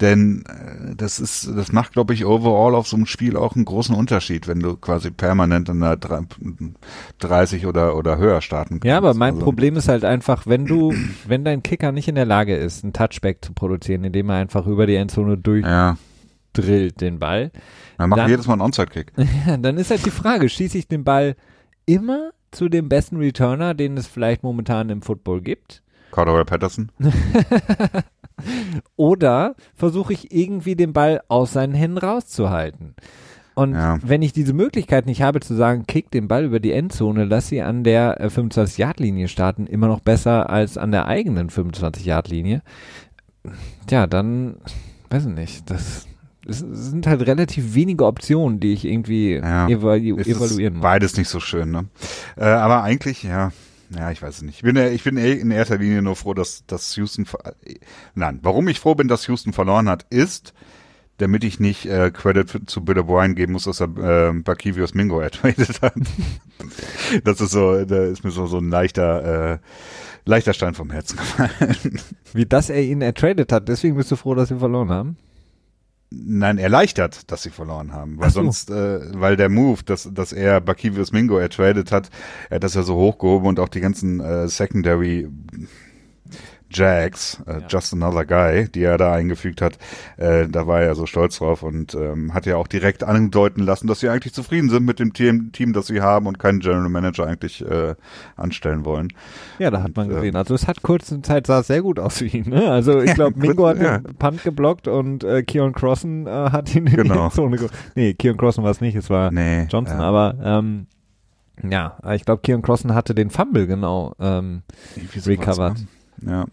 Denn äh, das ist, das macht, glaube ich, overall auf so einem Spiel auch einen großen Unterschied, wenn du quasi permanent in der 30 oder, oder höher starten kannst. Ja, aber mein also. Problem ist halt einfach, wenn du, wenn dein Kicker nicht in der Lage ist, ein Touchback zu produzieren, indem er einfach über die Endzone durch ja. drillt den Ball. Dann machen wir jedes Mal einen Onside-Kick. [LAUGHS] Ja, dann ist halt die Frage, schieße ich den Ball immer zu dem besten Returner, den es vielleicht momentan im Football gibt? Cordell Patterson? [LAUGHS] Oder versuche ich irgendwie den Ball aus seinen Händen rauszuhalten. Und ja. wenn ich diese Möglichkeit nicht habe zu sagen, kick den Ball über die Endzone, lass sie an der 25-Yard-Linie starten, immer noch besser als an der eigenen 25-Yard-Linie, ja, dann, weiß ich nicht, das es sind halt relativ wenige Optionen, die ich irgendwie ja, evalu evaluieren muss. Beides nicht so schön, ne? Äh, aber eigentlich, ja, ja, ich weiß es nicht. Ich bin, ich bin in erster Linie nur froh, dass, dass Houston, nein, warum ich froh bin, dass Houston verloren hat, ist, damit ich nicht äh, Credit zu Bill O'Brien geben muss, dass er äh, Bakivius Mingo [LAUGHS] ertradet hat. das ist so, da ist mir so, so ein leichter, äh, leichter Stein vom Herzen gefallen. Wie das er ihn ertradet hat, deswegen bist du froh, dass sie verloren haben? Nein, erleichtert, dass sie verloren haben. Weil so. sonst, äh, weil der Move, dass, dass er Bakivius Mingo ertradet hat, er hat das ja so hochgehoben und auch die ganzen äh, Secondary Jags, äh, ja. Just Another Guy, die er da eingefügt hat, äh, da war er so stolz drauf und ähm, hat ja auch direkt andeuten lassen, dass sie eigentlich zufrieden sind mit dem Team, Team das sie haben und keinen General Manager eigentlich äh, anstellen wollen. Ja, da hat man gesehen. Ähm, also es hat kurze Zeit sah sehr gut aus für ihn. Ne? Also [LAUGHS] ich glaube, Mingo hat ja. den Punt geblockt und äh, Keon Crossen äh, hat ihn in genau. die Zone ge Nee, Keon Crossen war es nicht, es war nee, Johnson, ja. aber ähm, ja, ich glaube, Keon Crossen hatte den Fumble genau ähm, recovered. Ja.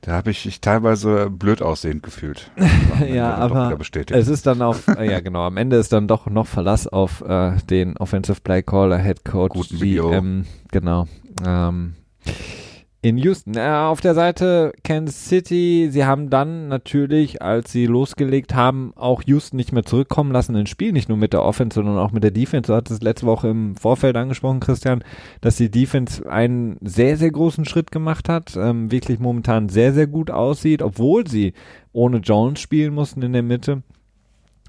Da habe ich mich teilweise blöd aussehend gefühlt. [LAUGHS] ja, aber es ist dann auf, äh, ja genau, am Ende ist dann doch noch Verlass auf äh, den Offensive Play Caller, Head Coach, Guten GM, genau. Ähm, in Houston. Äh, auf der Seite Kansas City, sie haben dann natürlich, als sie losgelegt haben, auch Houston nicht mehr zurückkommen lassen ins Spiel, nicht nur mit der Offense, sondern auch mit der Defense. Du hattest es letzte Woche im Vorfeld angesprochen, Christian, dass die Defense einen sehr, sehr großen Schritt gemacht hat, ähm, wirklich momentan sehr, sehr gut aussieht, obwohl sie ohne Jones spielen mussten in der Mitte,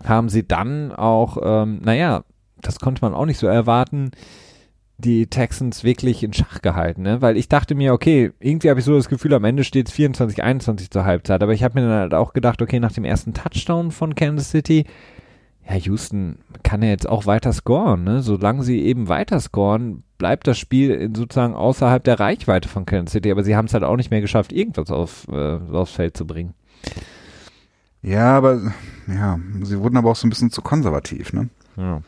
haben sie dann auch, ähm, naja, das konnte man auch nicht so erwarten, die Texans wirklich in Schach gehalten, ne? Weil ich dachte mir, okay, irgendwie habe ich so das Gefühl, am Ende steht es 24, 21 zur Halbzeit. Aber ich habe mir dann halt auch gedacht, okay, nach dem ersten Touchdown von Kansas City, ja, Houston kann ja jetzt auch weiter scoren, ne? Solange sie eben weiter scoren, bleibt das Spiel sozusagen außerhalb der Reichweite von Kansas City. Aber sie haben es halt auch nicht mehr geschafft, irgendwas auf, äh, aufs Feld zu bringen. Ja, aber ja, sie wurden aber auch so ein bisschen zu konservativ, ne? Ja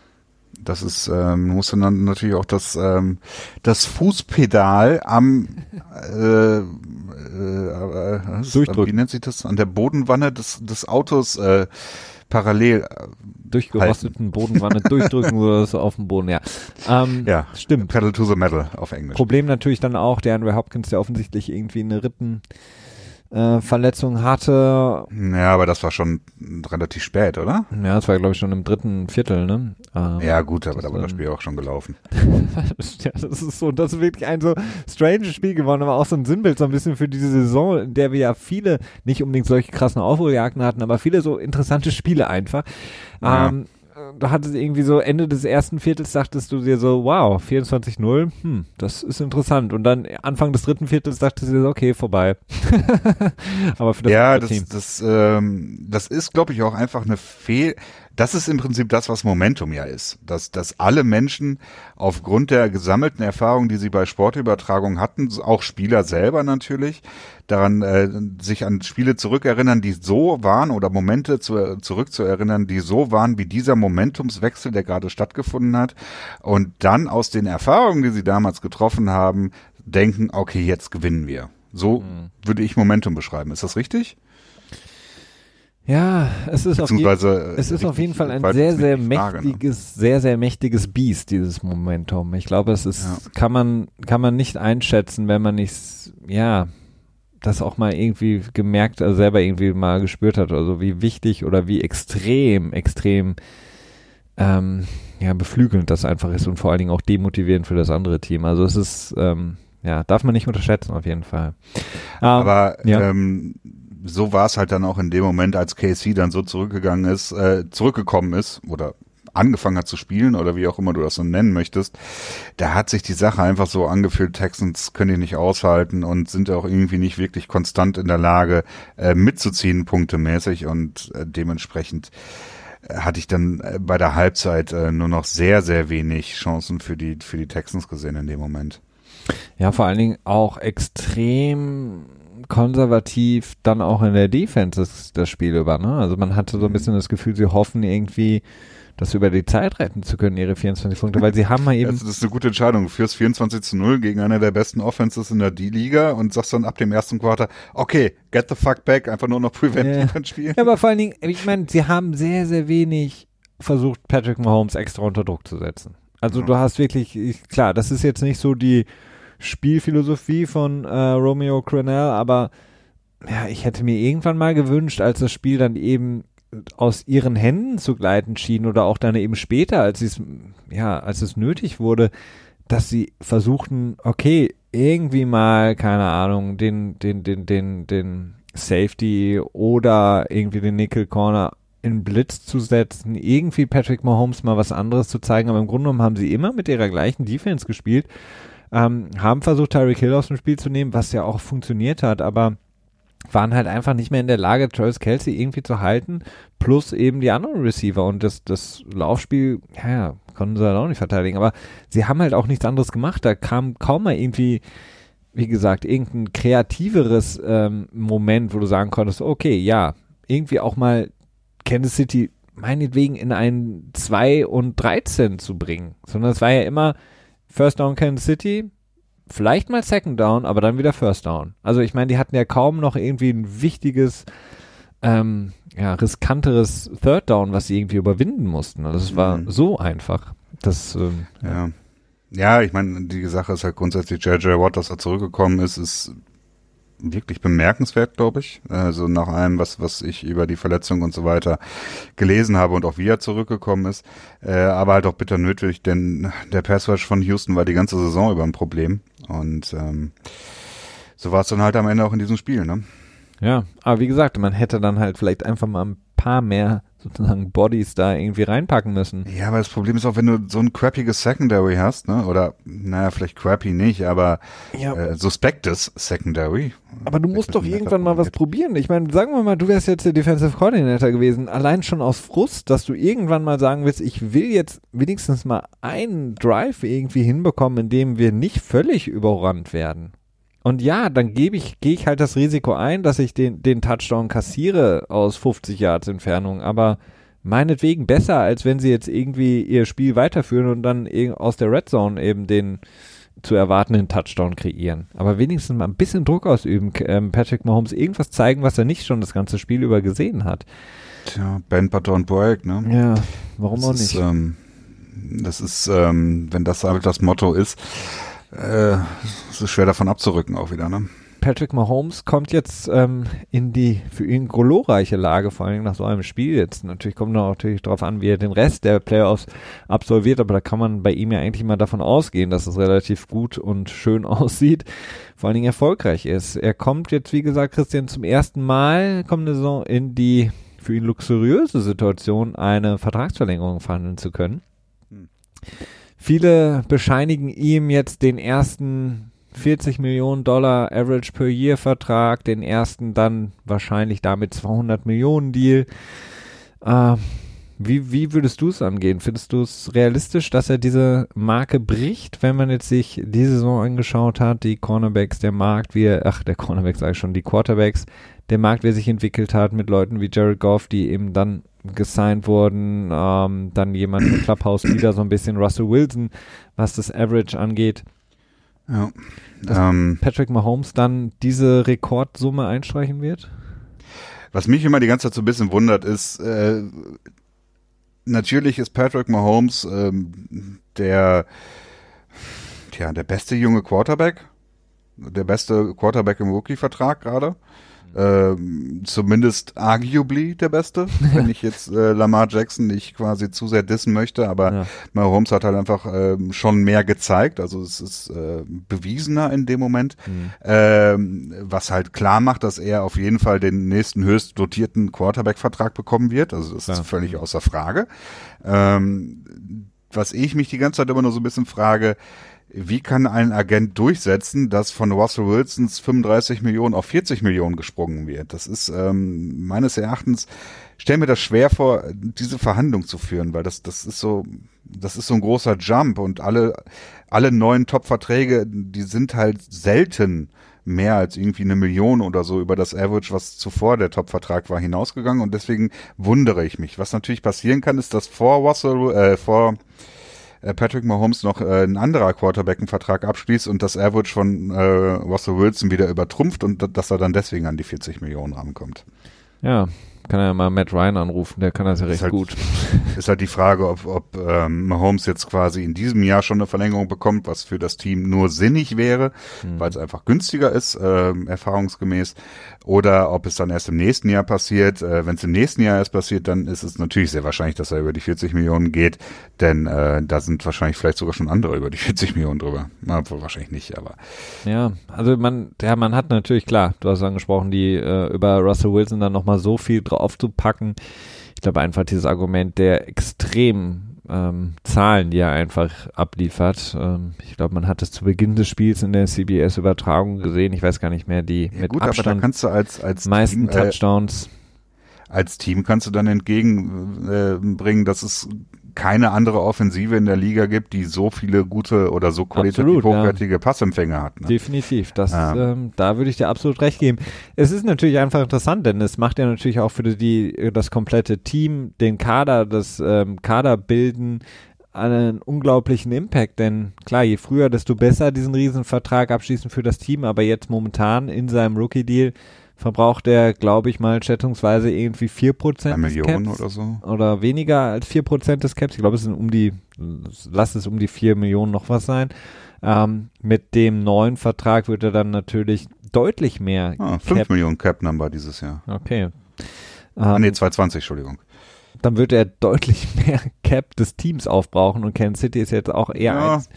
das ist, ähm, musste dann natürlich auch das, ähm, das Fußpedal am äh, äh, äh, was, wie nennt sich das? An der Bodenwanne des, des Autos äh, parallel äh, durchgerosteten Bodenwanne [LAUGHS] durchdrücken oder so auf dem Boden, ja. Ähm, ja, stimmt. Pedal to the metal auf Englisch. Problem natürlich dann auch, der Andrew Hopkins, der offensichtlich irgendwie eine Rippen äh, Verletzung hatte. Ja, aber das war schon relativ spät, oder? Ja, das war, glaube ich, schon im dritten Viertel, ne? Ähm, ja, gut, aber da war das Spiel auch schon gelaufen. [LAUGHS] ja, das ist so, das ist wirklich ein so strange Spiel geworden, aber auch so ein Sinnbild so ein bisschen für diese Saison, in der wir ja viele, nicht unbedingt solche krassen Aufholjagden hatten, aber viele so interessante Spiele einfach. Ja. Du hattest irgendwie so Ende des ersten Viertels dachtest du dir so, wow, 24-0, hm, das ist interessant. Und dann Anfang des dritten Viertels dachtest du dir so, okay, vorbei. [LAUGHS] Aber für das ja, das, Team. das, ähm, das ist, glaube ich, auch einfach eine Fehl, das ist im Prinzip das, was Momentum ja ist. Dass, dass alle Menschen aufgrund der gesammelten Erfahrungen, die sie bei Sportübertragungen hatten, auch Spieler selber natürlich, daran äh, sich an Spiele zurückerinnern, die so waren oder Momente zu, zurückzuerinnern, die so waren wie dieser Momentumswechsel, der gerade stattgefunden hat. Und dann aus den Erfahrungen, die sie damals getroffen haben, denken, okay, jetzt gewinnen wir. So mhm. würde ich Momentum beschreiben. Ist das richtig? Ja, es ist, auf, je es ist auf jeden Fall ein sehr, sehr ne? mächtiges, sehr, sehr mächtiges Biest, dieses Momentum. Ich glaube, es ist, ja. kann man, kann man nicht einschätzen, wenn man nicht, ja, das auch mal irgendwie gemerkt, also selber irgendwie mal gespürt hat, also wie wichtig oder wie extrem, extrem, ähm, ja, beflügelnd das einfach ist und vor allen Dingen auch demotivierend für das andere Team. Also es ist, ähm, ja, darf man nicht unterschätzen auf jeden Fall. Ähm, Aber ja. ähm, so war es halt dann auch in dem Moment, als KC dann so zurückgegangen ist, äh, zurückgekommen ist oder angefangen hat zu spielen oder wie auch immer du das so nennen möchtest, da hat sich die Sache einfach so angefühlt, Texans können die nicht aushalten und sind auch irgendwie nicht wirklich konstant in der Lage äh, mitzuziehen, punktemäßig und äh, dementsprechend äh, hatte ich dann äh, bei der Halbzeit äh, nur noch sehr, sehr wenig Chancen für die, für die Texans gesehen in dem Moment. Ja, vor allen Dingen auch extrem konservativ dann auch in der Defense das, das Spiel über. Ne? Also man hatte so ein mhm. bisschen das Gefühl, sie hoffen irgendwie, das über die Zeit retten zu können, ihre 24 Punkte, weil sie haben mal eben. Das ist eine gute Entscheidung. Du führst 24 zu 0 gegen einer der besten Offenses in der D-Liga und sagst dann ab dem ersten Quarter, okay, get the fuck back, einfach nur noch Preventive Ja. spielen. Ja, aber vor allen Dingen, ich meine, sie haben sehr, sehr wenig versucht, Patrick Mahomes extra unter Druck zu setzen. Also Ja. du hast wirklich, ich, klar, das ist jetzt nicht so die Spielphilosophie von äh, Romeo Crennel, aber ja, ich hätte mir irgendwann mal gewünscht, als das Spiel dann eben aus ihren Händen zu gleiten schien oder auch dann eben später, als es ja, als es nötig wurde, dass sie versuchten, okay, irgendwie mal, keine Ahnung, den, den, den, den, den Safety oder irgendwie den Nickel Corner in Blitz zu setzen, irgendwie Patrick Mahomes mal was anderes zu zeigen, aber im Grunde genommen haben sie immer mit ihrer gleichen Defense gespielt, ähm, haben versucht, Tyreek Hill aus dem Spiel zu nehmen, was ja auch funktioniert hat, aber waren halt einfach nicht mehr in der Lage, Travis Kelsey irgendwie zu halten, plus eben die anderen Receiver. Und das, das Laufspiel, ja, konnten sie halt auch nicht verteidigen, aber sie haben halt auch nichts anderes gemacht, da kam kaum mal irgendwie, wie gesagt, irgendein kreativeres ähm, Moment, wo du sagen konntest, okay, ja, irgendwie auch mal Kansas City meinetwegen in ein 2 und 13 zu bringen, sondern es war ja immer First Down Kansas City, vielleicht mal Second Down, aber dann wieder First Down. Also ich meine, die hatten ja kaum noch irgendwie ein wichtiges, ähm, ja, riskanteres Third Down, was sie irgendwie überwinden mussten. Also es war Mhm. so einfach. Das, ähm, Ja. Ja, ich meine, die Sache ist halt grundsätzlich, JJ Watt, dass er zurückgekommen ist, ist wirklich bemerkenswert, glaube ich. Also nach allem, was, was ich über die Verletzung und so weiter gelesen habe und auch wie er zurückgekommen ist. Äh, aber halt auch bitter nötig, denn der Passwash von Houston war die ganze Saison über ein Problem. Und ähm, so war es dann halt am Ende auch in diesem Spiel, ne? ja, aber wie gesagt, man hätte dann halt vielleicht einfach mal ein paar mehr sozusagen Bodies da irgendwie reinpacken müssen. Ja, aber das Problem ist auch, wenn du so ein crappiges Secondary hast, ne? Oder, naja, vielleicht crappy nicht, aber Ja, äh, suspectes Secondary. Aber du musst doch irgendwann mal was probieren. Ich meine, sagen wir mal, du wärst jetzt der Defensive Coordinator gewesen. Allein schon aus Frust, dass du irgendwann mal sagen willst, ich will jetzt wenigstens mal einen Drive irgendwie hinbekommen, in dem wir nicht völlig überrannt werden. Und ja, dann gebe ich, gehe ich halt das Risiko ein, dass ich den, den Touchdown kassiere aus 50 Yards Entfernung. Aber meinetwegen besser, als wenn sie jetzt irgendwie ihr Spiel weiterführen und dann aus der Red Zone eben den zu erwartenden Touchdown kreieren. Aber wenigstens mal ein bisschen Druck ausüben, ähm, Patrick Mahomes irgendwas zeigen, was er nicht schon das ganze Spiel über gesehen hat. Tja, Ben Patton Break, ne? Ja, warum das auch ist, nicht? ähm, das ist, ähm, wenn das halt das Motto ist, äh, es ist schwer davon abzurücken auch wieder, ne? Patrick Mahomes kommt jetzt ähm, in die für ihn glorreiche Lage, vor allem nach so einem Spiel jetzt. Natürlich kommt noch natürlich darauf an, wie er den Rest der Playoffs absolviert, aber da kann man bei ihm ja eigentlich mal davon ausgehen, dass es relativ gut und schön [LAUGHS] aussieht, vor allen Dingen erfolgreich ist. Er kommt jetzt, wie gesagt, Christian, zum ersten Mal kommende Saison in die für ihn luxuriöse Situation, eine Vertragsverlängerung verhandeln zu können. Hm. Viele bescheinigen ihm jetzt den ersten 40 Millionen Dollar Average per Year Vertrag, den ersten dann wahrscheinlich damit 200 Millionen Deal. Äh, wie, wie würdest du es angehen? Findest du es realistisch, dass er diese Marke bricht, wenn man jetzt sich die Saison angeschaut hat, die Cornerbacks, der Markt, wie er, ach, der Cornerback sage ich schon, die Quarterbacks, der Markt, wie er sich entwickelt hat mit Leuten wie Jared Goff, die eben dann gesigned wurden, ähm, dann jemand im Clubhouse wieder so ein bisschen Russell Wilson, was das Average angeht. Ja. Das- Ähm, Patrick Mahomes dann diese Rekordsumme einstreichen wird? was mich immer die ganze Zeit so ein bisschen wundert, ist, äh, natürlich ist Patrick Mahomes ähm, der, tja, der beste junge Quarterback, der beste Quarterback im Rookie-Vertrag gerade. Ähm, zumindest arguably der Beste, [LAUGHS] wenn ich jetzt äh, Lamar Jackson nicht quasi zu sehr dissen möchte, aber Ja. Mahomes hat halt einfach ähm, schon mehr gezeigt, also es ist äh, bewiesener in dem Moment, Mhm. ähm, was halt klar macht, dass er auf jeden Fall den nächsten höchst dotierten Quarterback-Vertrag bekommen wird, also das Klar. ist völlig außer Frage. Ähm, was ich mich die ganze Zeit immer nur so ein bisschen frage, wie kann ein Agent durchsetzen, dass von Russell Wilsons 35 Millionen auf 40 Millionen gesprungen wird? Das ist ähm, meines Erachtens, stell mir das schwer vor, diese Verhandlung zu führen, weil das, das ist so, das ist so ein großer Jump und alle, alle neuen Top-Verträge, die sind halt selten mehr als irgendwie eine Million oder so über das Average, was zuvor der Top-Vertrag war, hinausgegangen und deswegen wundere ich mich. Was natürlich passieren kann, ist, dass vor Russell, äh, vor Patrick Mahomes noch äh, ein anderer Quarterback einen Vertrag abschließt und das Average von äh, Russell Wilson wieder übertrumpft und dass er dann deswegen an die 40 Millionen rankommt. Ja, kann ja mal Matt Ryan anrufen, der kann das ja recht halt, gut. [LAUGHS] Ist halt die Frage, ob, ob ähm, Mahomes jetzt quasi in diesem Jahr schon eine Verlängerung bekommt, was für das Team nur sinnig wäre, mhm. weil es einfach günstiger ist, ähm, erfahrungsgemäß, oder ob es dann erst im nächsten Jahr passiert. Äh, Wenn es im nächsten Jahr erst passiert, dann ist es natürlich sehr wahrscheinlich, dass er über die 40 Millionen geht, denn äh, da sind wahrscheinlich vielleicht sogar schon andere über die 40 Millionen drüber. Na, wahrscheinlich nicht, aber. Ja, also man, ja, man hat natürlich klar, du hast angesprochen, die äh, über Russell Wilson dann nochmal so viel drauf zu packen. Ich glaube einfach dieses Argument der extrem ähm, Zahlen, die er einfach abliefert. Ähm, ich glaube, man hat es zu Beginn des Spiels in der CBS-Übertragung gesehen. Ich weiß gar nicht mehr, die ja, mit gut, Abstand aber da kannst du als, als meisten Team, Touchdowns. Äh, als Team kannst du dann entgegenbringen, äh, dass es keine andere Offensive in der Liga gibt, die so viele gute oder so qualitativ absolut, hochwertige ja. Passempfänger hat. Ne? Definitiv, das, ja. ähm, da würde ich dir absolut recht geben. Es ist natürlich einfach interessant, denn es macht ja natürlich auch für die, das komplette Team, den Kader, das ähm, Kaderbilden einen unglaublichen Impact, denn klar, je früher, desto besser diesen Riesenvertrag abschließen für das Team, aber jetzt momentan in seinem Rookie-Deal verbraucht er, glaube ich mal, schätzungsweise irgendwie 4% Eine Million oder so. Oder weniger als 4% des Caps. Ich glaube, es sind um die, lass es um die 4 Millionen noch was sein. Ähm, mit dem neuen Vertrag wird er dann natürlich deutlich mehr. Ah, 5 Cap. Millionen Cap-Number dieses Jahr. Okay. Ah, nee, 220, ähm, Entschuldigung. Dann wird er deutlich [LAUGHS] mehr Cap des Teams aufbrauchen und Kansas City ist jetzt auch eher ja, eins.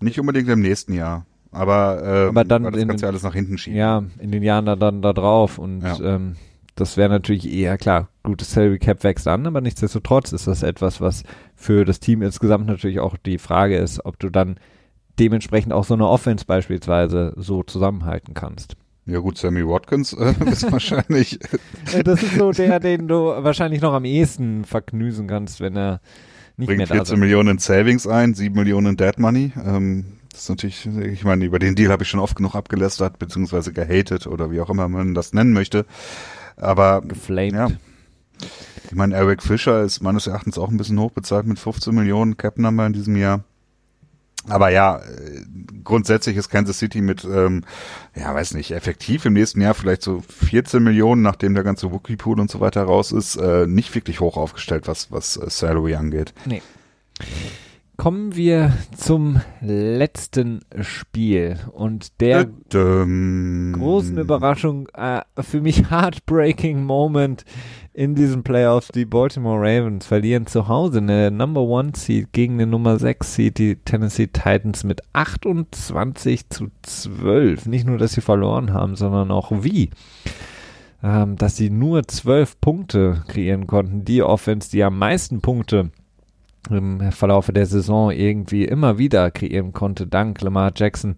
Nicht unbedingt im nächsten Jahr. Aber, ähm, aber dann das kannst du alles nach hinten schieben. Ja, in den Jahren da, dann da drauf und ja. ähm, das wäre natürlich eher klar. Gutes Salary Cap wächst an, aber nichtsdestotrotz ist das etwas, was für das Team insgesamt natürlich auch die Frage ist, ob du dann dementsprechend auch so eine Offense beispielsweise so zusammenhalten kannst. Ja gut, Sammy Watkins äh, [LAUGHS] ist wahrscheinlich. das ist so der, den du wahrscheinlich noch am ehesten verknüsen kannst, wenn er nicht Bringt mehr da 14 Millionen Savings ein, 7 Millionen Dead Money. Ähm, das ist natürlich, ich meine, über den Deal habe ich schon oft genug abgelästert, beziehungsweise gehatet oder wie auch immer man das nennen möchte. Aber Geflamed. ja. Ich meine, Eric Fischer ist meines Erachtens auch ein bisschen hochbezahlt mit 15 Millionen Cap-Number in diesem Jahr. Aber ja, grundsätzlich ist Kansas City mit, ähm, ja, weiß nicht, effektiv im nächsten Jahr vielleicht so 14 Millionen, nachdem der ganze Wookie-Pool und so weiter raus ist, äh, nicht wirklich hoch aufgestellt, was, was äh, Salary angeht. Nee. Kommen wir zum letzten Spiel und der großen Überraschung, äh, für mich heartbreaking Moment in diesen Playoffs. Die Baltimore Ravens verlieren zu Hause eine Number One Seed gegen den Nummer 6 Seed, die Tennessee Titans mit 28 zu 12. Nicht nur, dass sie verloren haben, sondern auch wie. Ähm, dass sie nur 12 Punkte kreieren konnten. Die Offense, die am meisten Punkte im Verlaufe der Saison irgendwie immer wieder kreieren konnte, dank Lamar Jackson,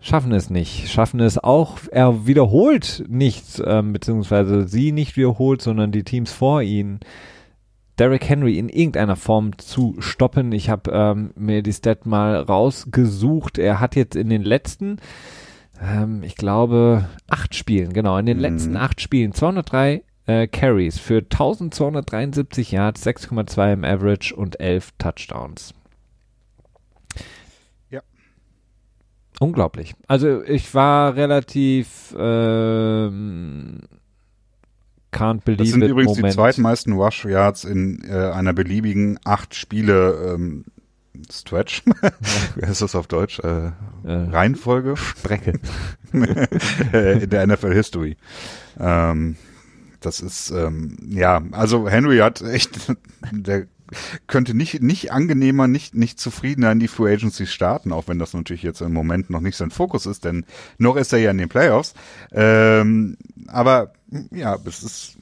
schaffen es nicht. Schaffen es auch, er wiederholt nichts, ähm, beziehungsweise sie nicht wiederholt, sondern die Teams vor ihnen. Derrick Henry in irgendeiner Form zu stoppen. Ich habe ähm, mir die Stat mal rausgesucht. Er hat jetzt in den letzten, ähm, ich glaube, acht Spielen, genau, in den mhm. letzten acht Spielen 203 äh, Carries für 1273 Yards, 6,2 im Average und 11 Touchdowns. Ja. Unglaublich. Also ich war relativ ähm, can't believe Das sind it übrigens Moment. die zweitmeisten Rush Yards in äh, einer beliebigen acht Spiele ähm, Stretch. [LAUGHS] Wie heißt das auf Deutsch? Äh, äh, Reihenfolge? Strecke. [LAUGHS] in der NFL History. Ähm, das ist, ähm, ja, also Henry hat echt, [LAUGHS] der könnte nicht, nicht angenehmer, nicht, nicht zufriedener in die Free Agency starten, auch wenn das natürlich jetzt im Moment noch nicht sein Fokus ist, denn noch ist er ja in den Playoffs. Ähm, aber ja, es ist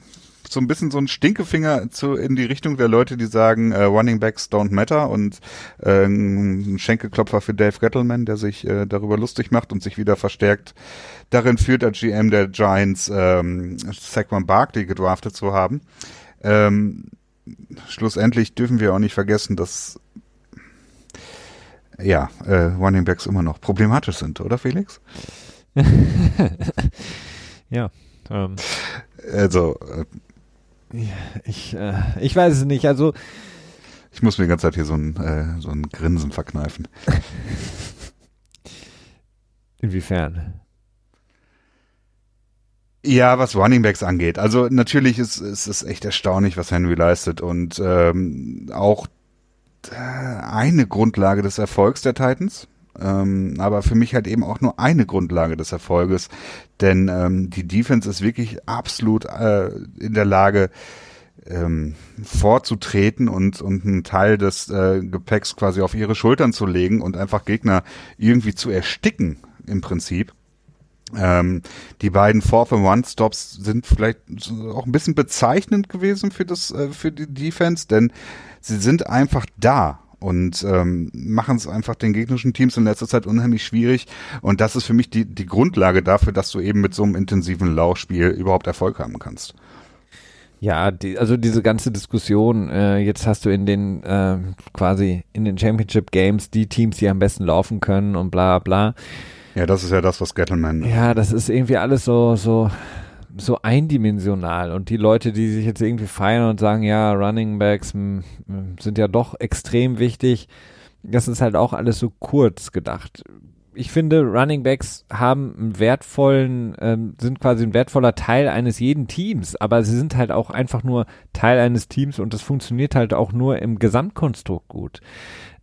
so ein bisschen so ein Stinkefinger zu, in die Richtung der Leute, die sagen, äh, Running Backs don't matter und äh, ein Schenkelklopfer für Dave Gettleman, der sich äh, darüber lustig macht und sich wieder verstärkt darin führt, als GM der Giants ähm, Saquon Barkley gedraftet zu haben. Ähm, schlussendlich dürfen wir auch nicht vergessen, dass ja, äh, Running Backs immer noch problematisch sind, oder Felix? [LAUGHS] ja. Ähm, also, äh, ich, äh, ich weiß es nicht. Also ich muss mir die ganze Zeit hier so ein, äh, so ein Grinsen verkneifen. Inwiefern? Ja, was Runningbacks angeht. Also natürlich ist, ist es echt erstaunlich, was Henry leistet und ähm, auch äh, eine Grundlage des Erfolgs der Titans. Ähm, aber für mich halt eben auch nur eine Grundlage des Erfolges, denn ähm, die Defense ist wirklich absolut äh, in der Lage, ähm, vorzutreten und, und einen Teil des äh, Gepäcks quasi auf ihre Schultern zu legen und einfach Gegner irgendwie zu ersticken im Prinzip. Ähm, die beiden Fourth and One Stops sind vielleicht auch ein bisschen bezeichnend gewesen für das äh, für die Defense, denn sie sind einfach da und ähm, machen es einfach den gegnerischen Teams in letzter Zeit unheimlich schwierig. Und das ist für mich die, die Grundlage dafür, dass du eben mit so einem intensiven Laufspiel überhaupt Erfolg haben kannst. Ja, die, also diese ganze Diskussion, äh, jetzt hast du in den äh, quasi in den Championship Games die Teams, die am besten laufen können und bla bla. Ja, das ist ja das, was Gettleman. Ja, das ist irgendwie alles so, so, so eindimensional. Und die Leute, die sich jetzt irgendwie feiern und sagen, ja, Running Backs mh, sind ja doch extrem wichtig, das ist halt auch alles so kurz gedacht ich finde, Running Backs haben einen wertvollen, ähm, sind quasi ein wertvoller Teil eines jeden Teams, aber sie sind halt auch einfach nur Teil eines Teams und das funktioniert halt auch nur im Gesamtkonstrukt gut.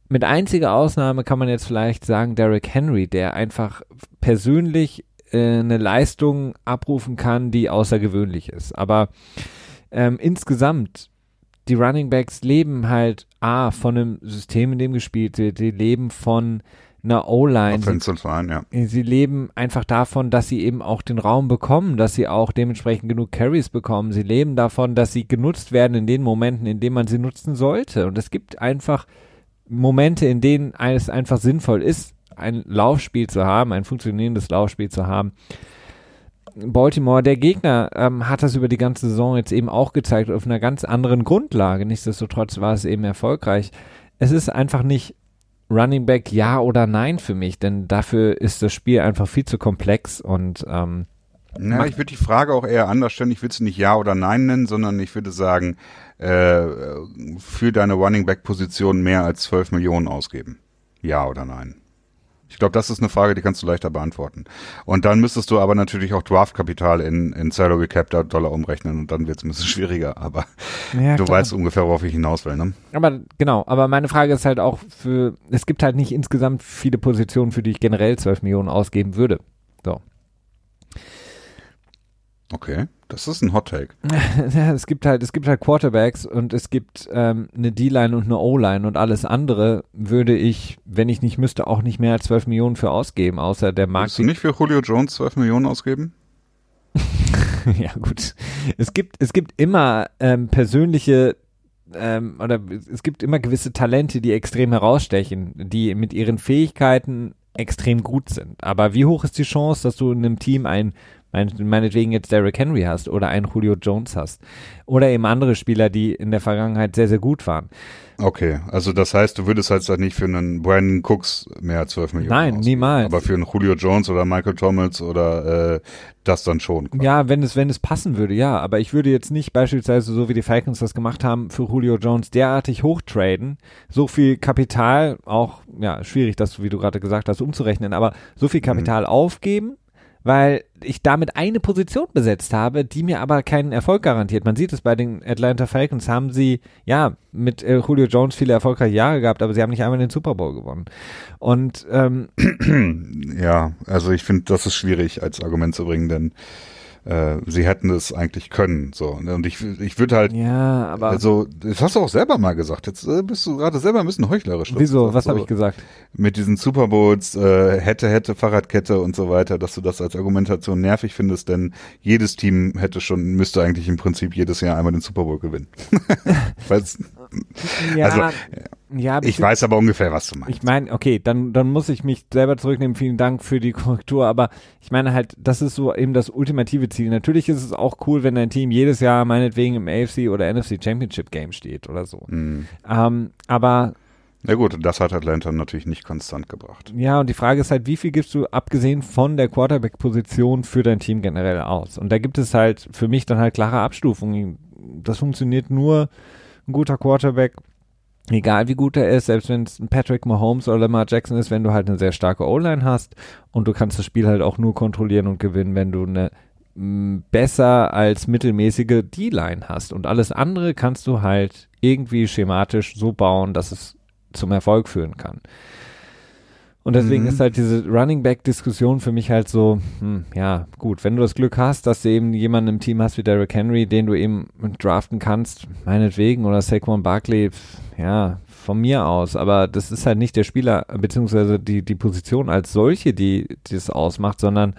Mit einziger Ausnahme kann man jetzt vielleicht sagen, Derrick Henry, der einfach persönlich äh, eine Leistung abrufen kann, die außergewöhnlich ist. Aber ähm, insgesamt die Running Backs leben halt A von einem System, in dem gespielt wird, die leben von einer O-Line. ja. Sie leben einfach davon, dass sie eben auch den Raum bekommen, dass sie auch dementsprechend genug Carries bekommen. Sie leben davon, dass sie genutzt werden in den Momenten, in denen man sie nutzen sollte. Und es gibt einfach Momente, in denen es einfach sinnvoll ist, ein Laufspiel zu haben, ein funktionierendes Laufspiel zu haben. Baltimore, der Gegner, ähm, hat das über die ganze Saison jetzt eben auch gezeigt, auf einer ganz anderen Grundlage. Nichtsdestotrotz war es eben erfolgreich. Es ist einfach nicht Running Back ja oder nein für mich, denn dafür ist das Spiel einfach viel zu komplex und ähm, ja, ich würde die Frage auch eher anders stellen. Ich würde es nicht ja oder nein nennen, sondern ich würde sagen, äh, für deine Running Back Position mehr als 12 Millionen ausgeben. Ja oder nein? Ich glaube, das ist eine Frage, die kannst du leichter beantworten. Und dann müsstest du aber natürlich auch Draftkapital in, in Salary Cap Dollar umrechnen und dann wird es ein bisschen [LAUGHS] schwieriger. Aber ja, du weißt ungefähr, worauf ich hinaus will, ne? Aber genau, aber meine Frage ist halt auch für, es gibt halt nicht insgesamt viele Positionen, für die ich generell 12 Millionen ausgeben würde. So. Okay, das ist ein Hot Take. [LAUGHS] es gibt halt, es gibt halt Quarterbacks und es gibt ähm, eine D-Line und eine O-Line und alles andere würde ich, wenn ich nicht müsste, auch nicht mehr als 12 Millionen für ausgeben, außer der Markt. Würdest du nicht für Julio Jones 12 Millionen ausgeben? [LAUGHS] ja, gut. Es gibt, es gibt immer ähm, persönliche ähm, oder es gibt immer gewisse Talente, die extrem herausstechen, die mit ihren Fähigkeiten extrem gut sind. Aber wie hoch ist die Chance, dass du in einem Team ein meinetwegen jetzt Derrick Henry hast oder einen Julio Jones hast oder eben andere Spieler, die in der Vergangenheit sehr, sehr gut waren. Okay, also das heißt, du würdest halt nicht für einen Brandon Cooks mehr als 12 Millionen Nein, ausgeben. niemals. Aber für einen Julio Jones oder Michael Thomas oder äh, das dann schon. Quasi. Ja, wenn es, wenn es passen würde, ja. Aber ich würde jetzt nicht beispielsweise, so wie die Falcons das gemacht haben, für Julio Jones derartig hochtraden, so viel Kapital, auch, ja, schwierig, das, wie du gerade gesagt hast, umzurechnen, aber so viel Kapital mhm. aufgeben, weil ich damit eine Position besetzt habe, die mir aber keinen Erfolg garantiert. Man sieht es bei den Atlanta Falcons, haben sie ja mit äh, Julio Jones viele erfolgreiche Jahre gehabt, aber sie haben nicht einmal den Super Bowl gewonnen. Und ähm, [CLEARS THROAT] ja, also ich finde, das ist schwierig als Argument zu bringen, denn äh, sie hätten es eigentlich können. So. Und ich, ich würde halt. Ja, aber. Also, das hast du auch selber mal gesagt. Jetzt äh, bist du gerade selber ein bisschen heuchlerisch. Wieso? Was so, habe ich gesagt? Mit diesen Super Bowls, äh, hätte, hätte, Fahrradkette und so weiter, dass du das als Argumentation nervig findest, denn jedes Team hätte schon, müsste eigentlich im Prinzip jedes Jahr einmal den Super Bowl gewinnen. [LAUGHS] ja, also, ja, ich weiß aber ungefähr, was du meinst. Ich meine, okay, dann, dann muss ich mich selber zurücknehmen. Vielen Dank für die [LAUGHS] Korrektur. Aber ich meine halt, das ist so eben das ultimative Ziel. Natürlich ist es auch cool, wenn dein Team jedes Jahr meinetwegen im AFC oder NFC Championship Game steht oder so. Mhm. Ähm, aber Ja gut, das hat Atlanta natürlich nicht konstant gebracht. Ja, und die Frage ist halt, wie viel gibst du abgesehen von der Quarterback-Position für dein Team generell aus? Und da gibt es halt für mich dann halt klare Abstufungen. Das funktioniert nur ein guter Quarterback, egal wie gut er ist, selbst wenn es ein Patrick Mahomes oder Lamar Jackson ist, wenn du halt eine sehr starke O-Line hast und du kannst das Spiel halt auch nur kontrollieren und gewinnen, wenn du eine besser als mittelmäßige D-Line hast. Und alles andere kannst du halt irgendwie schematisch so bauen, dass es zum Erfolg führen kann. Und deswegen mhm. ist halt diese Running Back Diskussion für mich halt so, hm, ja, gut, wenn du das Glück hast, dass du eben jemanden im Team hast wie Derrick Henry, den du eben draften kannst, meinetwegen, oder Saquon Barkley, ja, von mir aus, aber das ist halt nicht der Spieler, beziehungsweise die, die Position als solche, die, die es ausmacht, sondern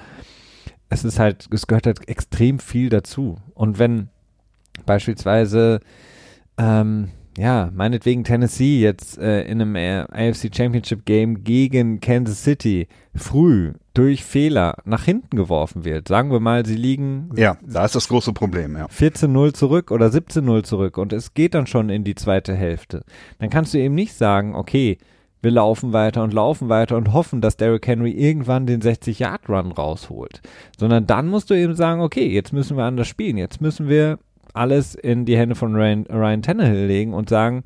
es ist halt, es gehört halt extrem viel dazu. Und wenn beispielsweise ähm, ja, meinetwegen Tennessee jetzt äh, in einem AFC Championship Game gegen Kansas City früh durch Fehler nach hinten geworfen wird. Sagen wir mal, sie liegen. Ja, da ist das große Problem, ja. 14-0 zurück oder 17-0 zurück und es geht dann schon in die zweite Hälfte. Dann kannst du eben nicht sagen, okay, wir laufen weiter und laufen weiter und hoffen, dass Derrick Henry irgendwann den 60-Yard-Run rausholt. Sondern dann musst du eben sagen, okay, jetzt müssen wir anders spielen. Jetzt müssen wir alles in die Hände von Ryan, Ryan Tannehill legen und sagen,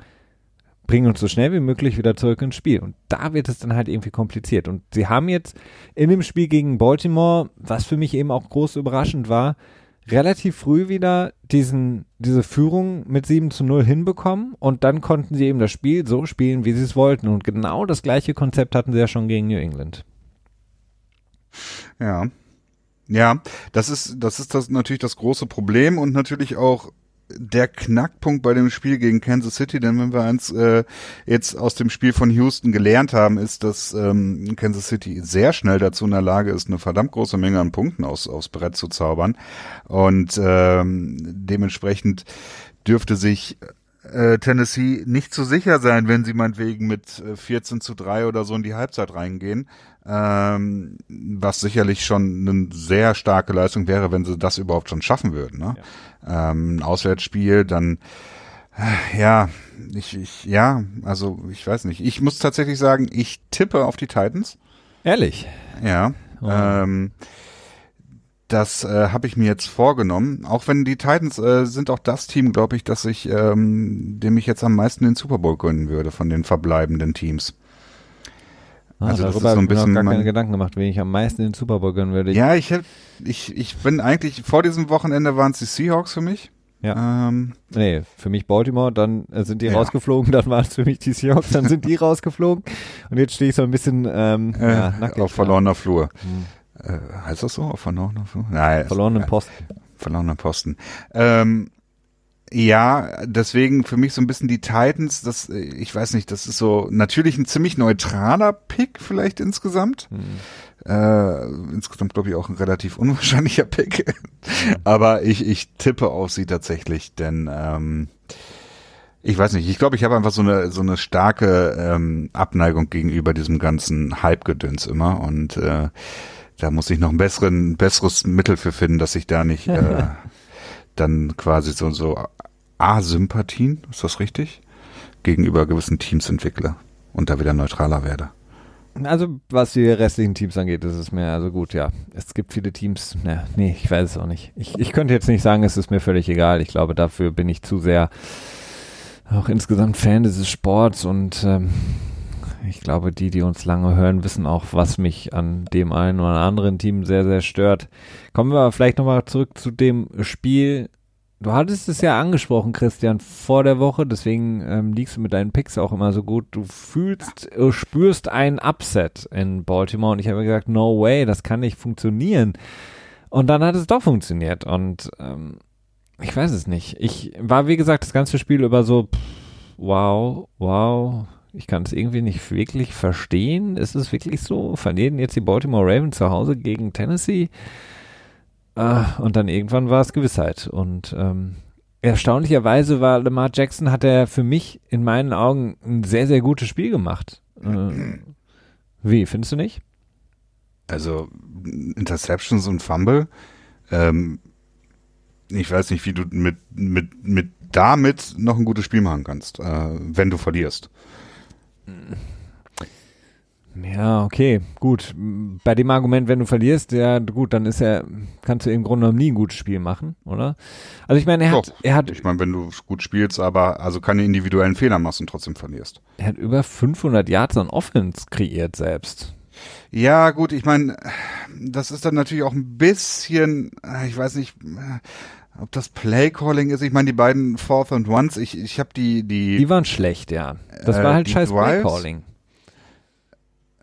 bring uns so schnell wie möglich wieder zurück ins Spiel. Und da wird es dann halt irgendwie kompliziert. Und sie haben jetzt in dem Spiel gegen Baltimore, was für mich eben auch groß überraschend war, relativ früh wieder diesen, diese Führung mit 7 zu 0 hinbekommen und dann konnten sie eben das Spiel so spielen, wie sie es wollten. Und genau das gleiche Konzept hatten sie ja schon gegen New England. Ja, ja, das ist, das ist das natürlich das große Problem und natürlich auch der Knackpunkt bei dem Spiel gegen Kansas City, denn wenn wir eins äh, jetzt aus dem Spiel von Houston gelernt haben, ist, dass ähm, Kansas City sehr schnell dazu in der Lage ist, eine verdammt große Menge an Punkten aus, aufs Brett zu zaubern. Und ähm, dementsprechend dürfte sich äh, Tennessee nicht so sicher sein, wenn sie meinetwegen mit 14 äh, zu 3 oder so in die Halbzeit reingehen. Ähm, was sicherlich schon eine sehr starke Leistung wäre, wenn sie das überhaupt schon schaffen würden. Ne? Ja. Ähm, ein Auswärtsspiel, dann äh, ja, ich, ich, ja, also ich weiß nicht. Ich muss tatsächlich sagen, ich tippe auf die Titans. Ehrlich? Ja. Oh. Ähm, das äh, habe ich mir jetzt vorgenommen. Auch wenn die Titans äh, sind auch das Team, glaube ich, dass ich, ähm, dem ich jetzt am meisten den Super Bowl gönnen würde von den verbleibenden Teams. Ah, also darüber habe so ich mir gar keine Gedanken gemacht, wen ich am meisten den Super Bowl gönnen würde. Ja, ich, hätte, ich, ich bin eigentlich, vor diesem Wochenende waren es die Seahawks für mich. Ja. Ähm, nee, für mich Baltimore, dann äh, sind die ja. rausgeflogen, dann waren es für mich die Seahawks, dann sind die rausgeflogen und jetzt stehe ich so ein bisschen ähm, äh, ja, auf verlorener Flur. Hm. Äh, heißt das so? Auf verlorener Flur? Nein. Verlorenen Posten. Verlorener Posten. Ähm, ja, deswegen für mich so ein bisschen die Titans, das, ich weiß nicht, das ist so natürlich ein ziemlich neutraler Pick vielleicht insgesamt. Hm. Äh, insgesamt glaube ich auch ein relativ unwahrscheinlicher Pick. [LAUGHS] Aber ich, ich tippe auf sie tatsächlich, denn ähm, ich weiß nicht, ich glaube, ich habe einfach so eine so eine starke ähm, Abneigung gegenüber diesem ganzen Hype-Gedöns immer und äh, da muss ich noch ein besseren, besseres Mittel für finden, dass ich da nicht äh, [LAUGHS] dann quasi so, so A-Sympathien, ist das richtig? Gegenüber gewissen Teams entwickle und da wieder neutraler werde. Also, was die restlichen Teams angeht, ist es mir also gut, ja. Es gibt viele Teams, na, nee, ich weiß es auch nicht. Ich, ich könnte jetzt nicht sagen, es ist mir völlig egal. Ich glaube, dafür bin ich zu sehr auch insgesamt Fan dieses Sports und ähm, ich glaube, die, die uns lange hören, wissen auch, was mich an dem einen oder anderen Team sehr, sehr stört. Kommen wir vielleicht nochmal zurück zu dem Spiel. Du hattest es ja angesprochen, Christian, vor der Woche, deswegen ähm, liegst du mit deinen Picks auch immer so gut. Du fühlst, äh, spürst ein Upset in Baltimore und ich habe gesagt, no way, das kann nicht funktionieren. Und dann hat es doch funktioniert und ähm, ich weiß es nicht. Ich war, wie gesagt, das ganze Spiel über so, pff, wow, wow, ich kann es irgendwie nicht wirklich verstehen. Ist es wirklich so? Verlieren jetzt die Baltimore Ravens zu Hause gegen Tennessee? Uh, und dann irgendwann war es Gewissheit. Und ähm, erstaunlicherweise war Lamar Jackson, hat er für mich in meinen Augen ein sehr, sehr gutes Spiel gemacht. Äh, wie, findest du nicht? Also Interceptions und Fumble. Ähm, ich weiß nicht, wie du mit, mit, mit damit noch ein gutes Spiel machen kannst, äh, wenn du verlierst. Ja, okay, gut. Bei dem Argument, wenn du verlierst, ja gut, dann ist er, kannst du im Grunde genommen nie ein gutes Spiel machen, oder? Also ich meine, er hat, Doch. er hat, Ich meine, wenn du gut spielst, aber also keine individuellen Fehler machst und trotzdem verlierst. er hat über 500 Yards an Offense kreiert selbst. Ja, gut, ich meine, das ist dann natürlich auch ein bisschen, ich weiß nicht, ob das Playcalling ist. Ich meine, die beiden Fourth and Ones, ich, ich habe die, die, Die waren schlecht, ja. Das Äh, war halt scheiß? Playcalling.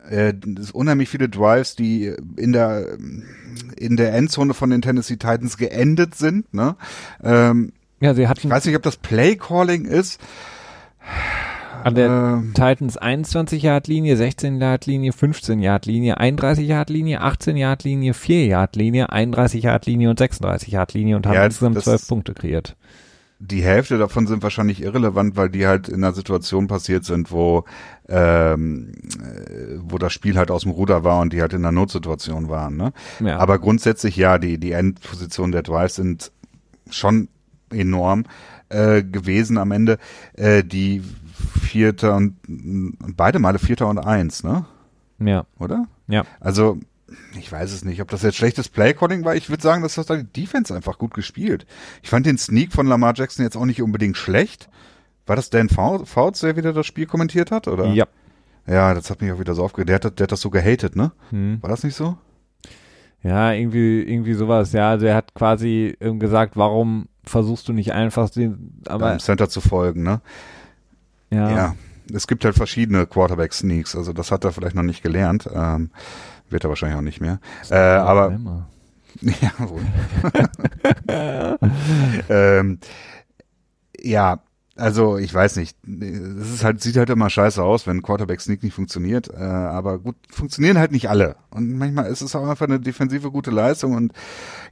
Äh, unheimlich viele Drives, die in der in der Endzone von den Tennessee Titans geendet sind. Ne? Ähm, Ja, sie ich hatten weiß nicht, ob das Playcalling ist. an der Ähm, Titans 21 Yard Linie, 16 Yard Linie, 15 Yard Linie, 31 Yard Linie, 18 Yard Linie, 4 Yard Linie, 31 Yard Linie und 36 Yard Linie und haben Ja, insgesamt das- 12 Punkte kreiert. Die Hälfte davon sind wahrscheinlich irrelevant, weil die halt in einer Situation passiert sind, wo ähm, äh, wo das Spiel halt aus dem Ruder war und die halt in einer Notsituation waren. Ne? Ja. Aber grundsätzlich ja, die die Endpositionen der Drives sind schon enorm äh, gewesen am Ende. Äh, die Vierter und und beide Male Vierter und Eins, ne? ja, Oder? ja. Also ich weiß es nicht, ob das jetzt schlechtes Playcalling war. Ich würde sagen, dass das da die Defense einfach gut gespielt. Ich fand den Sneak von Lamar Jackson jetzt auch nicht unbedingt schlecht. War das Dan Fou- Fouts, der wieder das Spiel kommentiert hat, oder? Ja. Ja, das hat mich auch wieder so aufgeregt. Der hat, das- der hat das so gehatet, ne? Hm. War das nicht so? Ja, irgendwie, irgendwie sowas. Ja, also er hat quasi ähm, gesagt, warum versuchst du nicht einfach den, aber Beim Center zu folgen, ne? ja, Ja. Es gibt halt verschiedene Quarterback-Sneaks. Also das hat er vielleicht noch nicht gelernt. Ähm, wird er wahrscheinlich auch nicht mehr. Äh, aber Immer. [LAUGHS] Ja, wohl. [LAUGHS] ähm, ja, also ich weiß nicht. Es ist halt, sieht halt immer scheiße aus, wenn Quarterback Sneak nicht funktioniert. Äh, aber gut, funktionieren halt nicht alle. Und manchmal ist es auch einfach eine defensive gute Leistung. Und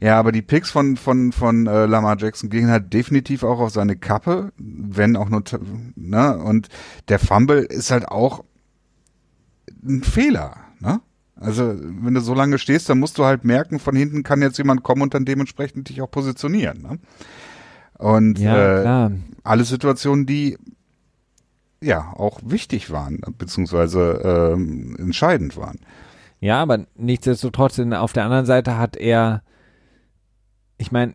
ja, aber die Picks von von von äh, Lamar Jackson gehen halt definitiv auch auf seine Kappe, wenn auch nur ne. Und der Fumble ist halt auch ein Fehler, ne? Also, wenn du so lange stehst, dann musst du halt merken, von hinten kann jetzt jemand kommen und dann dementsprechend dich auch positionieren. Ne? Und Ja, äh, alle Situationen, die ja auch wichtig waren, beziehungsweise ähm, entscheidend waren. Ja, aber nichtsdestotrotz, auf der anderen Seite hat er, ich meine,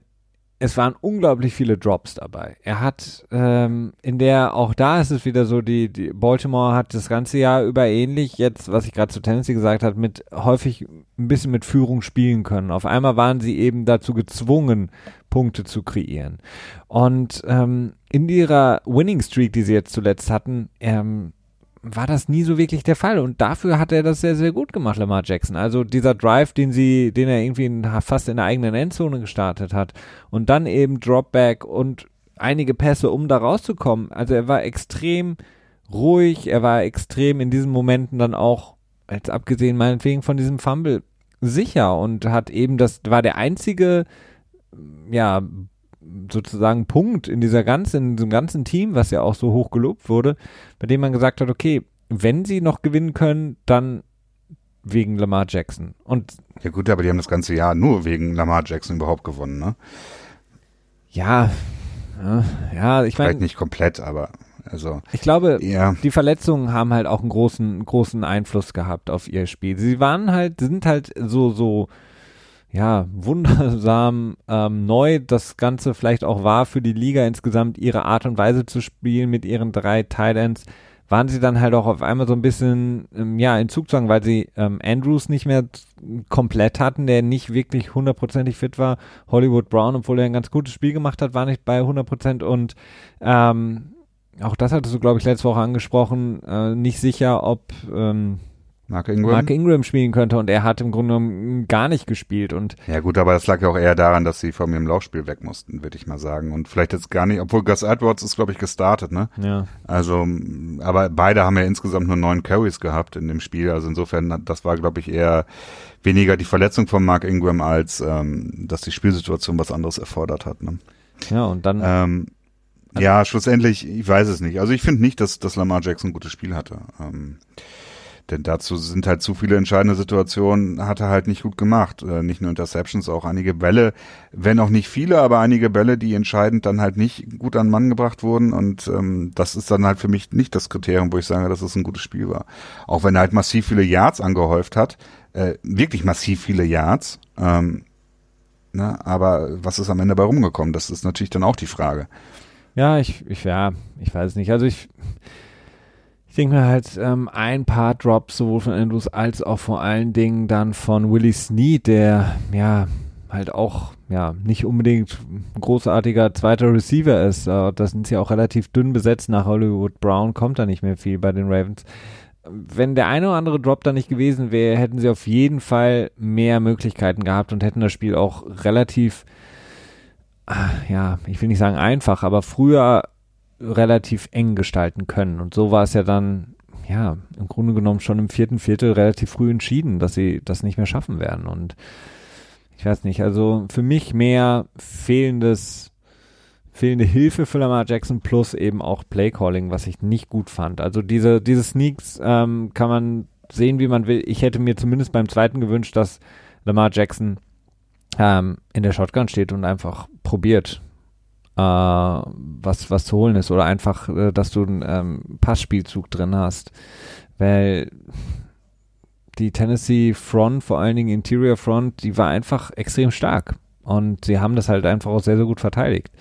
es waren unglaublich viele Drops dabei. Er hat ähm, in der, auch da ist es wieder so, die, die Baltimore hat das ganze Jahr über ähnlich, jetzt, was ich gerade zu Tennessee gesagt habe, mit häufig ein bisschen mit Führung spielen können. Auf einmal waren sie eben dazu gezwungen, Punkte zu kreieren. Und ähm, in ihrer Winning Streak, die sie jetzt zuletzt hatten, ähm, war das nie so wirklich der Fall. Und dafür hat er das sehr, sehr gut gemacht, Lamar Jackson. Also dieser Drive, den sie, den er irgendwie in, fast in der eigenen Endzone gestartet hat und dann eben Dropback und einige Pässe, um da rauszukommen. Also er war extrem ruhig, er war extrem in diesen Momenten dann auch, als abgesehen meinetwegen von diesem Fumble, sicher und hat eben, das war der einzige, ja, sozusagen Punkt in dieser ganzen, in diesem ganzen Team, was ja auch so hoch gelobt wurde, bei dem man gesagt hat, okay, wenn sie noch gewinnen können, dann wegen Lamar Jackson. Und Ja gut, aber die haben das ganze Jahr nur wegen Lamar Jackson überhaupt gewonnen, ne? ja, ja, ja ich Vielleicht meine, nicht komplett, aber also ich glaube, ja, die Verletzungen haben halt auch einen großen, großen Einfluss gehabt auf ihr Spiel. Sie waren halt, sind halt so, so, ja, wundersam ähm, neu das Ganze vielleicht auch war für die Liga insgesamt, ihre Art und Weise zu spielen mit ihren drei Tight Ends, waren sie dann halt auch auf einmal so ein bisschen, ähm, ja, in Zugzwang, weil sie ähm, Andrews nicht mehr komplett hatten, der nicht wirklich hundertprozentig fit war. Hollywood Brown, obwohl er ein ganz gutes Spiel gemacht hat, war nicht bei 100 Prozent und ähm, auch das hattest du, glaube ich, letzte Woche angesprochen, äh, nicht sicher, ob ähm, Mark Ingram. Mark Ingram spielen könnte und er hat im Grunde genommen gar nicht gespielt und Ja gut, aber das lag ja auch eher daran, dass sie von mir im Laufspiel weg mussten, würde ich mal sagen. Und vielleicht jetzt gar nicht, obwohl Gus Edwards ist, glaube ich, gestartet, ne? ja. Also, aber beide haben ja insgesamt nur neun Carries gehabt in dem Spiel. Also insofern, das war, glaube ich, eher weniger die Verletzung von Mark Ingram, als ähm, dass die Spielsituation was anderes erfordert hat. Ne? Ja, und dann Ähm, ja, schlussendlich, ich weiß es nicht. Also ich finde nicht, dass, dass Lamar Jackson ein gutes Spiel hatte. Ähm, Denn dazu sind halt zu viele entscheidende Situationen, hat er halt nicht gut gemacht. Äh, nicht nur Interceptions, auch einige Bälle, wenn auch nicht viele, aber einige Bälle, die entscheidend dann halt nicht gut an den Mann gebracht wurden. Und ähm, das ist dann halt für mich nicht das Kriterium, wo ich sage, dass es ein gutes Spiel war. Auch wenn er halt massiv viele Yards angehäuft hat, äh, wirklich massiv viele Yards. Ähm, ne? Aber was ist am Ende bei rumgekommen? Das ist natürlich dann auch die Frage. Ja, ich, ich, ja, ich weiß nicht. Also ich, ich denke mir halt, ähm, ein paar Drops sowohl von Andrews als auch vor allen Dingen dann von Willie Snead, der ja halt auch ja nicht unbedingt ein großartiger zweiter Receiver ist. Äh, das sind sie auch relativ dünn besetzt. Nach Hollywood Brown kommt da nicht mehr viel bei den Ravens. Wenn der eine oder andere Drop da nicht gewesen wäre, hätten sie auf jeden Fall mehr Möglichkeiten gehabt und hätten das Spiel auch relativ, ah, ja, ich will nicht sagen einfach, aber früher relativ eng gestalten können. Und so war es ja dann, ja, im Grunde genommen schon im vierten Viertel relativ früh entschieden, dass sie das nicht mehr schaffen werden. Und ich weiß nicht, also für mich mehr fehlendes, fehlende Hilfe für Lamar Jackson plus eben auch Playcalling, was ich nicht gut fand. Also diese, diese Sneaks ähm, kann man sehen, wie man will. Ich hätte mir zumindest beim zweiten gewünscht, dass Lamar Jackson ähm, in der Shotgun steht und einfach probiert, äh, was, was zu holen ist oder einfach, äh, dass du einen ähm, Passspielzug drin hast. Weil die Tennessee Front, vor allen Dingen Interior Front, die war einfach extrem stark. Und sie haben das halt einfach auch sehr, sehr gut verteidigt.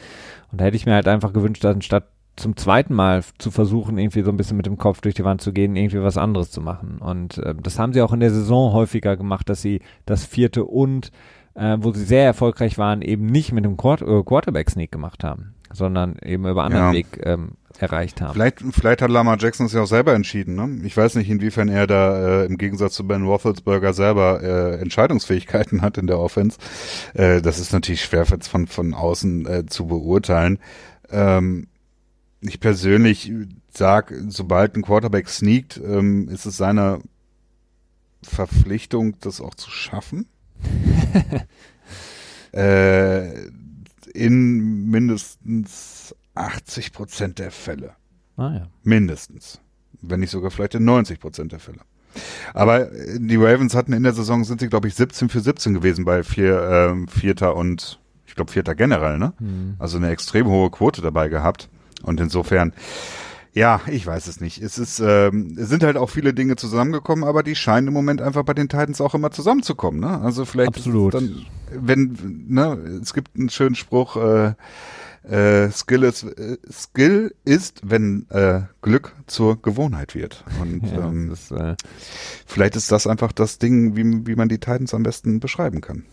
Und da hätte ich mir halt einfach gewünscht, dass anstatt zum zweiten Mal zu versuchen, irgendwie so ein bisschen mit dem Kopf durch die Wand zu gehen, irgendwie was anderes zu machen. Und äh, das haben sie auch in der Saison häufiger gemacht, dass sie das vierte und äh, wo sie sehr erfolgreich waren, eben nicht mit dem Quart äh, Quarterback-Sneak gemacht haben, sondern eben über anderen ja. Weg ähm, erreicht haben. Vielleicht, vielleicht hat Lamar Jackson es ja auch selber entschieden. Ne? Ich weiß nicht, inwiefern er da äh, im Gegensatz zu Ben Roethlisberger selber äh, Entscheidungsfähigkeiten hat in der Offense. Äh, das ist natürlich schwer von, von außen äh, zu beurteilen. Ähm, ich persönlich sag, sobald ein Quarterback sneakt, ähm, ist es seine Verpflichtung, das auch zu schaffen. [LAUGHS] äh, in mindestens 80 Prozent der Fälle. Ah, ja. Mindestens. Wenn nicht sogar vielleicht in 90 Prozent der Fälle. Aber äh, die Ravens hatten in der Saison, sind sie, glaube ich, 17 für 17 gewesen bei vier, ähm, Vierter und ich glaube Vierter generell, ne? Mhm. Also eine extrem hohe Quote dabei gehabt. Und insofern, ja, ich weiß es nicht. Es ist, ähm, es sind halt auch viele Dinge zusammengekommen, aber die scheinen im Moment einfach bei den Titans auch immer zusammenzukommen. Ne? Also vielleicht Absolut. dann, wenn, ne, es gibt einen schönen Spruch, äh, äh, Skill ist äh, Skill ist, wenn äh, Glück zur Gewohnheit wird. Und [LAUGHS] ja, ähm, ist, äh, vielleicht ist das einfach das Ding, wie, wie man die Titans am besten beschreiben kann.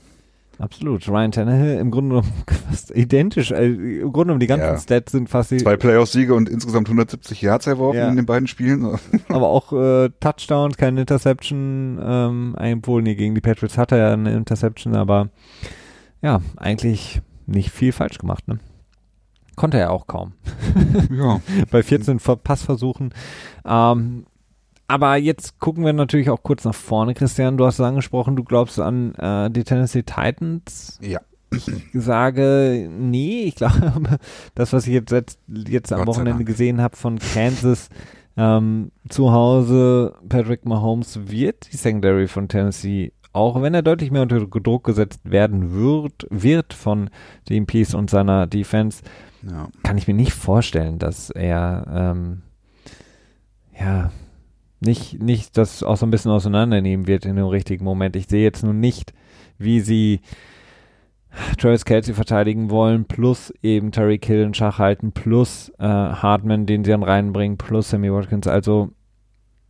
Absolut. Ryan Tannehill im Grunde genommen [LAUGHS] fast identisch. Also Im Grunde genommen die ganzen ja. Stats sind fast Zwei Playoff-Siege und insgesamt 170 Yards erworfen ja. in den beiden Spielen. [LAUGHS] Aber auch äh, Touchdowns, keine Interception. Ähm, obwohl, nee, gegen die Patriots hat er ja eine Interception, aber ja, eigentlich nicht viel falsch gemacht, ne? Konnte er auch kaum. ja. [LAUGHS] Bei 14 Passversuchen. Ähm, aber jetzt gucken wir natürlich auch kurz nach vorne, Christian. Du hast es angesprochen, du glaubst an äh, die Tennessee Titans. Ja. Ich sage, nee, ich glaube, [LAUGHS] das, was ich jetzt, jetzt am Wochenende gesehen habe von Kansas ähm, zu Hause, Patrick Mahomes wird die Secondary von Tennessee, auch wenn er deutlich mehr unter Druck gesetzt werden wird, wird von den Peace und seiner Defense, ja. kann ich mir nicht vorstellen, dass er ähm, ja nicht, nicht das auch so ein bisschen auseinandernehmen wird in dem richtigen Moment. Ich sehe jetzt nun nicht, wie sie Travis Kelsey verteidigen wollen, plus eben Terry Kill in Schach halten, plus äh, Hartman, den sie dann reinbringen, plus Sammy Watkins. Also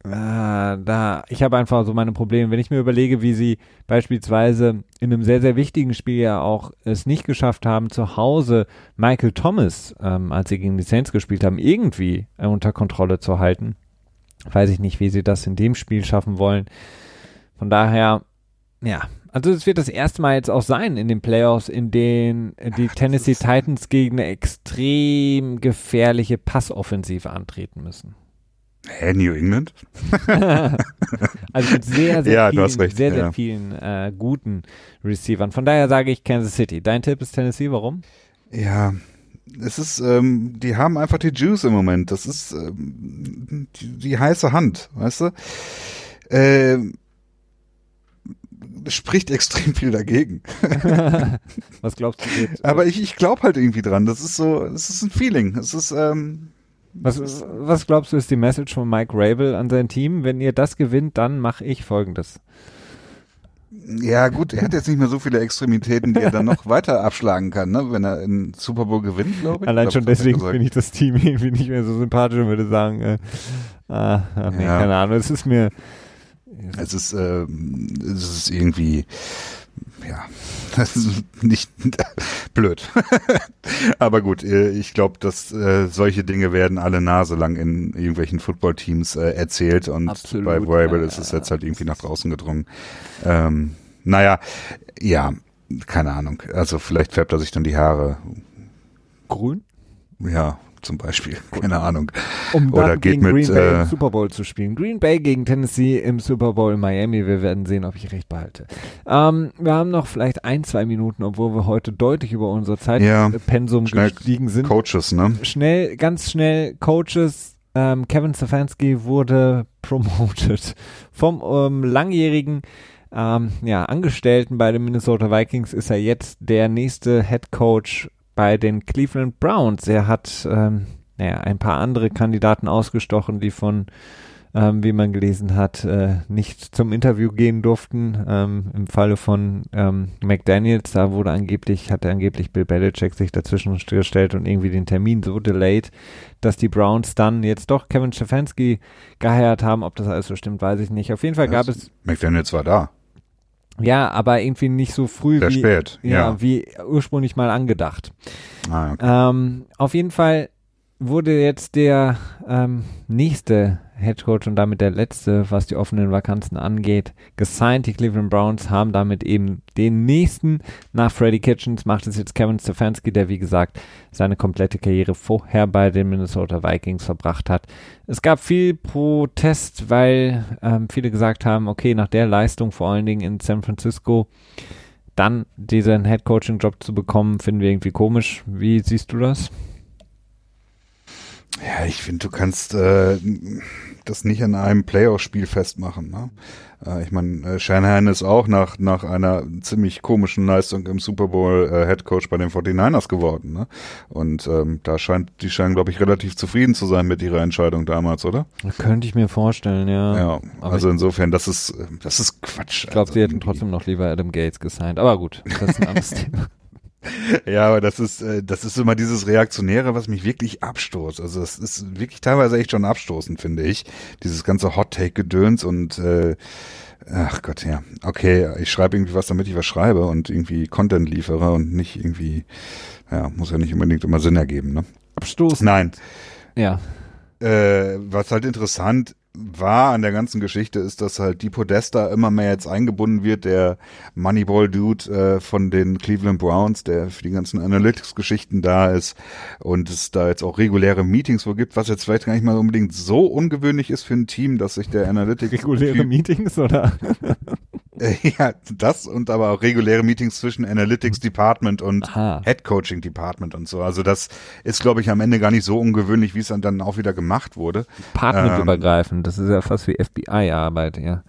äh, da, ich habe einfach so meine Probleme. Wenn ich mir überlege, wie sie beispielsweise in einem sehr, sehr wichtigen Spiel ja auch es nicht geschafft haben, zu Hause Michael Thomas, ähm, als sie gegen die Saints gespielt haben, irgendwie äh, unter Kontrolle zu halten Weiß ich nicht, wie sie das in dem Spiel schaffen wollen. Von daher, ja, also es wird das erste Mal jetzt auch sein in den Playoffs, in denen die Ach, Tennessee Titans gegen eine extrem gefährliche Passoffensive antreten müssen. Hä, New England? [LAUGHS] also mit sehr, sehr ja, vielen, recht, sehr, sehr ja. vielen äh, guten Receivern. Von daher sage ich Kansas City. Dein Tipp ist Tennessee, warum? Ja, es ist, ähm, die haben einfach die Juice im Moment. Das ist ähm, die, die heiße Hand, weißt du? äh, spricht [LAUGHS] extrem viel dagegen. [LAUGHS] Was glaubst du jetzt? Aber ich, ich glaube halt irgendwie dran. Das ist so, es ist ein Feeling. Es ist, ähm, Was, was glaubst du ist die Message von Mike Rabel an sein Team? Wenn ihr das gewinnt, dann mache ich folgendes. Ja gut, er hat jetzt nicht mehr so viele Extremitäten, die er dann noch [LAUGHS] weiter abschlagen kann, ne? wenn er in Super Bowl gewinnt, glaube ich. Allein Glaub, schon deswegen finde ich das Team irgendwie nicht mehr so sympathisch und würde sagen, äh, ah, ach nee, Ja. keine Ahnung, es ist mir, Es ist, ähm, es ist irgendwie, ja, [LAUGHS] das ist nicht [LAUGHS] blöd. [LAUGHS] Aber gut, äh, ich glaube, dass äh, solche Dinge werden alle Nase lang in irgendwelchen Footballteams äh, erzählt und Absolut, bei Vrabel ja, ist es jetzt halt irgendwie nach draußen gedrungen. Ähm, naja, ja, keine Ahnung. Also vielleicht färbt er sich dann die Haare, grün, ja, zum Beispiel. Keine Ahnung. um Oder geht gegen mit, Green Bay äh, im Super Bowl zu spielen. Green Bay gegen Tennessee im Super Bowl in Miami. Wir werden sehen, ob ich recht behalte. Ähm, wir haben noch vielleicht ein, zwei Minuten, obwohl wir heute deutlich über unser Ja, Zeitpensum schnell gestiegen sind. Coaches, ne? schnell, ganz schnell Coaches. Ähm, Kevin Stefanski wurde promoted vom ähm, langjährigen ähm, ja, Angestellten bei den Minnesota Vikings ist er jetzt der nächste Head Coach bei den Cleveland Browns. Er hat ähm, naja, ein paar andere Kandidaten ausgestochen, die von ähm, wie man gelesen hat, äh, nicht zum Interview gehen durften. Ähm, Im Falle von ähm, McDaniels, da wurde angeblich, hatte angeblich Bill Belichick sich dazwischen gestellt und irgendwie den Termin so delayed, dass die Browns dann jetzt doch Kevin Stefanski geheiert haben. Ob das alles so stimmt, weiß ich nicht. Auf jeden Fall gab Das- es, McDaniels war da. Ja, aber irgendwie nicht so früh Sehr wie, spät, ja, ja. wie ursprünglich mal angedacht. Ah, okay. Ähm, auf jeden Fall wurde jetzt der ähm, nächste Head Coach und damit der letzte, was die offenen Vakanzen angeht, gesigned. Die Cleveland Browns haben damit eben den nächsten nach Freddie Kitchens, macht es jetzt Kevin Stefanski, der wie gesagt seine komplette Karriere vorher bei den Minnesota Vikings verbracht hat. Es gab viel Protest, weil ähm, viele gesagt haben, okay, nach der Leistung vor allen Dingen in San Francisco, dann diesen Head Coaching Job zu bekommen, finden wir irgendwie komisch. Wie siehst du das? Ja, ich finde, du kannst äh, das nicht an einem Playoff-Spiel festmachen. Ne? Äh, ich meine, äh, Shanahan ist auch nach, nach einer ziemlich komischen Leistung im Super Bowl äh, Head Coach bei den 49ers geworden. Ne? Und ähm, da scheint, die scheinen, glaube ich, relativ zufrieden zu sein mit ihrer Entscheidung damals, oder? Könnte ich mir vorstellen, ja. Ja, aber also insofern, das ist, äh, das ist Quatsch. Ich glaube, also sie hätten irgendwie. trotzdem noch lieber Adam Gates gesigned. Aber gut, das ist ein anderes [LAUGHS] Thema. [LAUGHS] Ja, aber das ist, äh, das ist immer dieses Reaktionäre, was mich wirklich abstoßt. Also es ist wirklich teilweise echt schon abstoßend, finde ich. Dieses ganze Hot-Take-Gedöns und äh, ach Gott, ja. Okay, ich schreibe irgendwie was, damit ich was schreibe und irgendwie Content liefere und nicht irgendwie, ja, muss ja nicht unbedingt immer Sinn ergeben, ne? Abstoßen. Nein. Ja. Äh, was halt interessant war an der ganzen Geschichte ist, dass halt die Podesta immer mehr jetzt eingebunden wird, der Moneyball-Dude äh, von den Cleveland Browns, der für die ganzen Analytics-Geschichten da ist und es da jetzt auch reguläre Meetings wo gibt, was jetzt vielleicht gar nicht mal unbedingt so ungewöhnlich ist für ein Team, dass sich der Analytics Reguläre Meetings oder? [LAUGHS] [LAUGHS] ja, das und aber auch reguläre Meetings zwischen Analytics Department und Aha. Head Coaching Department und so. Also das ist, glaube ich, am Ende gar nicht so ungewöhnlich, wie es dann, dann auch wieder gemacht wurde. Partnerübergreifend. Das ist ja fast wie FBI-Arbeit, ja.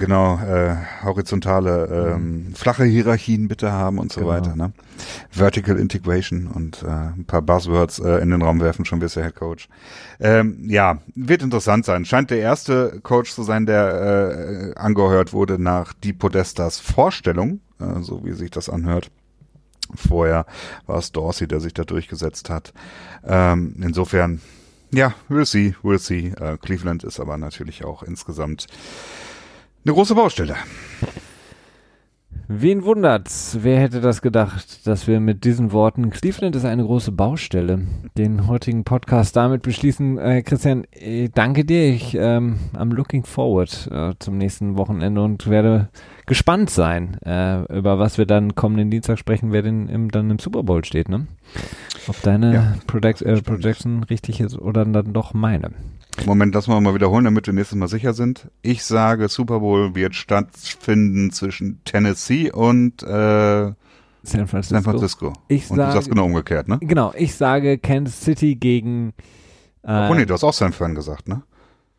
Genau, äh, horizontale, ähm, flache Hierarchien bitte haben und so Genau. weiter. Ne? Vertical Integration und äh, ein paar Buzzwords äh, in den Raum werfen, schon wirst du Head Coach. Ähm, ja, wird interessant sein. Scheint der erste Coach zu sein, der äh, angehört wurde nach die Podestas Vorstellung, äh, so wie sich das anhört. Vorher war es Dorsey, der sich da durchgesetzt hat. Ähm, insofern, ja, we'll see, we'll see. Äh, Cleveland ist aber natürlich auch insgesamt eine große Baustelle. Wen wundert's? Wer hätte das gedacht, dass wir mit diesen Worten Cleveland ist eine große Baustelle, den heutigen Podcast damit beschließen. Äh, Christian, äh, danke dir. Ich ähm, I'm looking forward äh, zum nächsten Wochenende und werde gespannt sein, äh, über was wir dann kommenden Dienstag sprechen, wer denn im, dann im Super Bowl steht, ne? Ob deine Ja, Project, äh. Projection richtig ist oder dann doch meine. Moment, lass mal mal wiederholen, damit wir nächstes Mal sicher sind. Ich sage, Super Bowl wird stattfinden zwischen Tennessee und äh, San Francisco. San Francisco. Ich und du sage- sagst genau umgekehrt, ne? Genau, ich sage Kansas City gegen äh, oh nee, du hast auch San Fran gesagt, ne?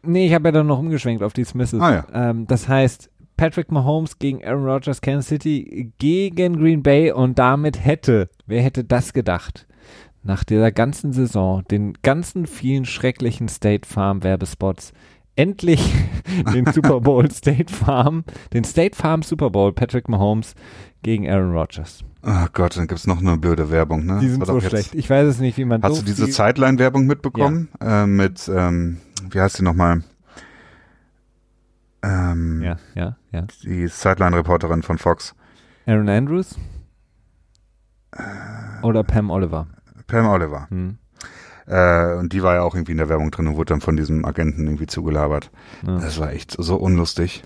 Nee, ich habe ja dann noch umgeschwenkt auf die Smiths. Ah, ja. ähm, das heißt, Patrick Mahomes gegen Aaron Rodgers, Kansas City gegen Green Bay und damit hätte, wer hätte das gedacht? Nach dieser ganzen Saison, den ganzen vielen schrecklichen State Farm Werbespots, endlich [LAUGHS] den Super [LAUGHS] Bowl State Farm, den State Farm Super Bowl Patrick Mahomes gegen Aaron Rodgers. Oh Gott, dann gibt's noch eine blöde Werbung, ne? Die sind so schlecht. Ich weiß es nicht, wie man Hast so du diese Zeitline-Werbung mitbekommen? Äh, mit, ähm, wie heißt die nochmal? Ähm, Ja, ja, ja. Die Sideline-Reporterin von Fox. Aaron Andrews? Oder Pam Oliver? Pam Oliver. Hm. Äh, und die war ja auch irgendwie in der Werbung drin und wurde dann von diesem Agenten irgendwie zugelabert. Ja. Das war echt so unlustig.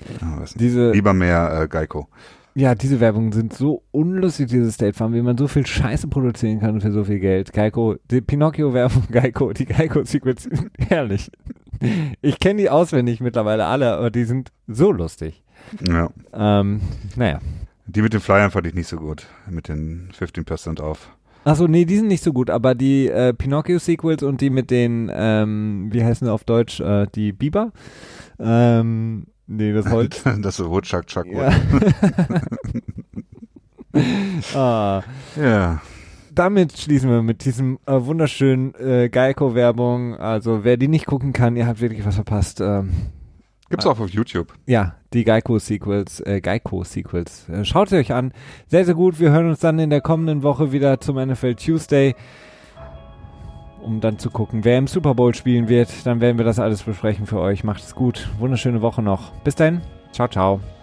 Diese, Lieber mehr äh, Geico. ja, diese Werbungen sind so unlustig, diese State Farm, wie man so viel Scheiße produzieren kann für so viel Geld. Geico, die Pinocchio-Werbung, [LAUGHS] Geico, die Geico-Secrets, [LAUGHS] herrlich. Ich kenne die auswendig mittlerweile alle, aber die sind so lustig. Ja. Ähm, naja. Die mit den Flyern fand ich nicht so gut. Mit den 15% auf. Achso, nee, die sind nicht so gut, aber die äh, Pinocchio-Sequels und die mit den, ähm, wie heißen sie auf Deutsch, äh, die Biber? Ähm, nee, das Holz. [LAUGHS] das ist Woodchuck Chuck ja. [LAUGHS] ah. ja. damit schließen wir mit diesem äh, wunderschönen äh, Geico-Werbung. Also wer die nicht gucken kann, ihr habt wirklich was verpasst. Ähm, Gibt's auch auf YouTube. ja, die Geico-Sequels, äh, Geico-Sequels. Äh, schaut sie euch an. Sehr, sehr gut. Wir hören uns dann in der kommenden Woche wieder zum NFL Tuesday, um dann zu gucken, wer im Super Bowl spielen wird. Dann werden wir das alles besprechen für euch. Macht es gut. Wunderschöne Woche noch. Bis dann. Ciao, ciao.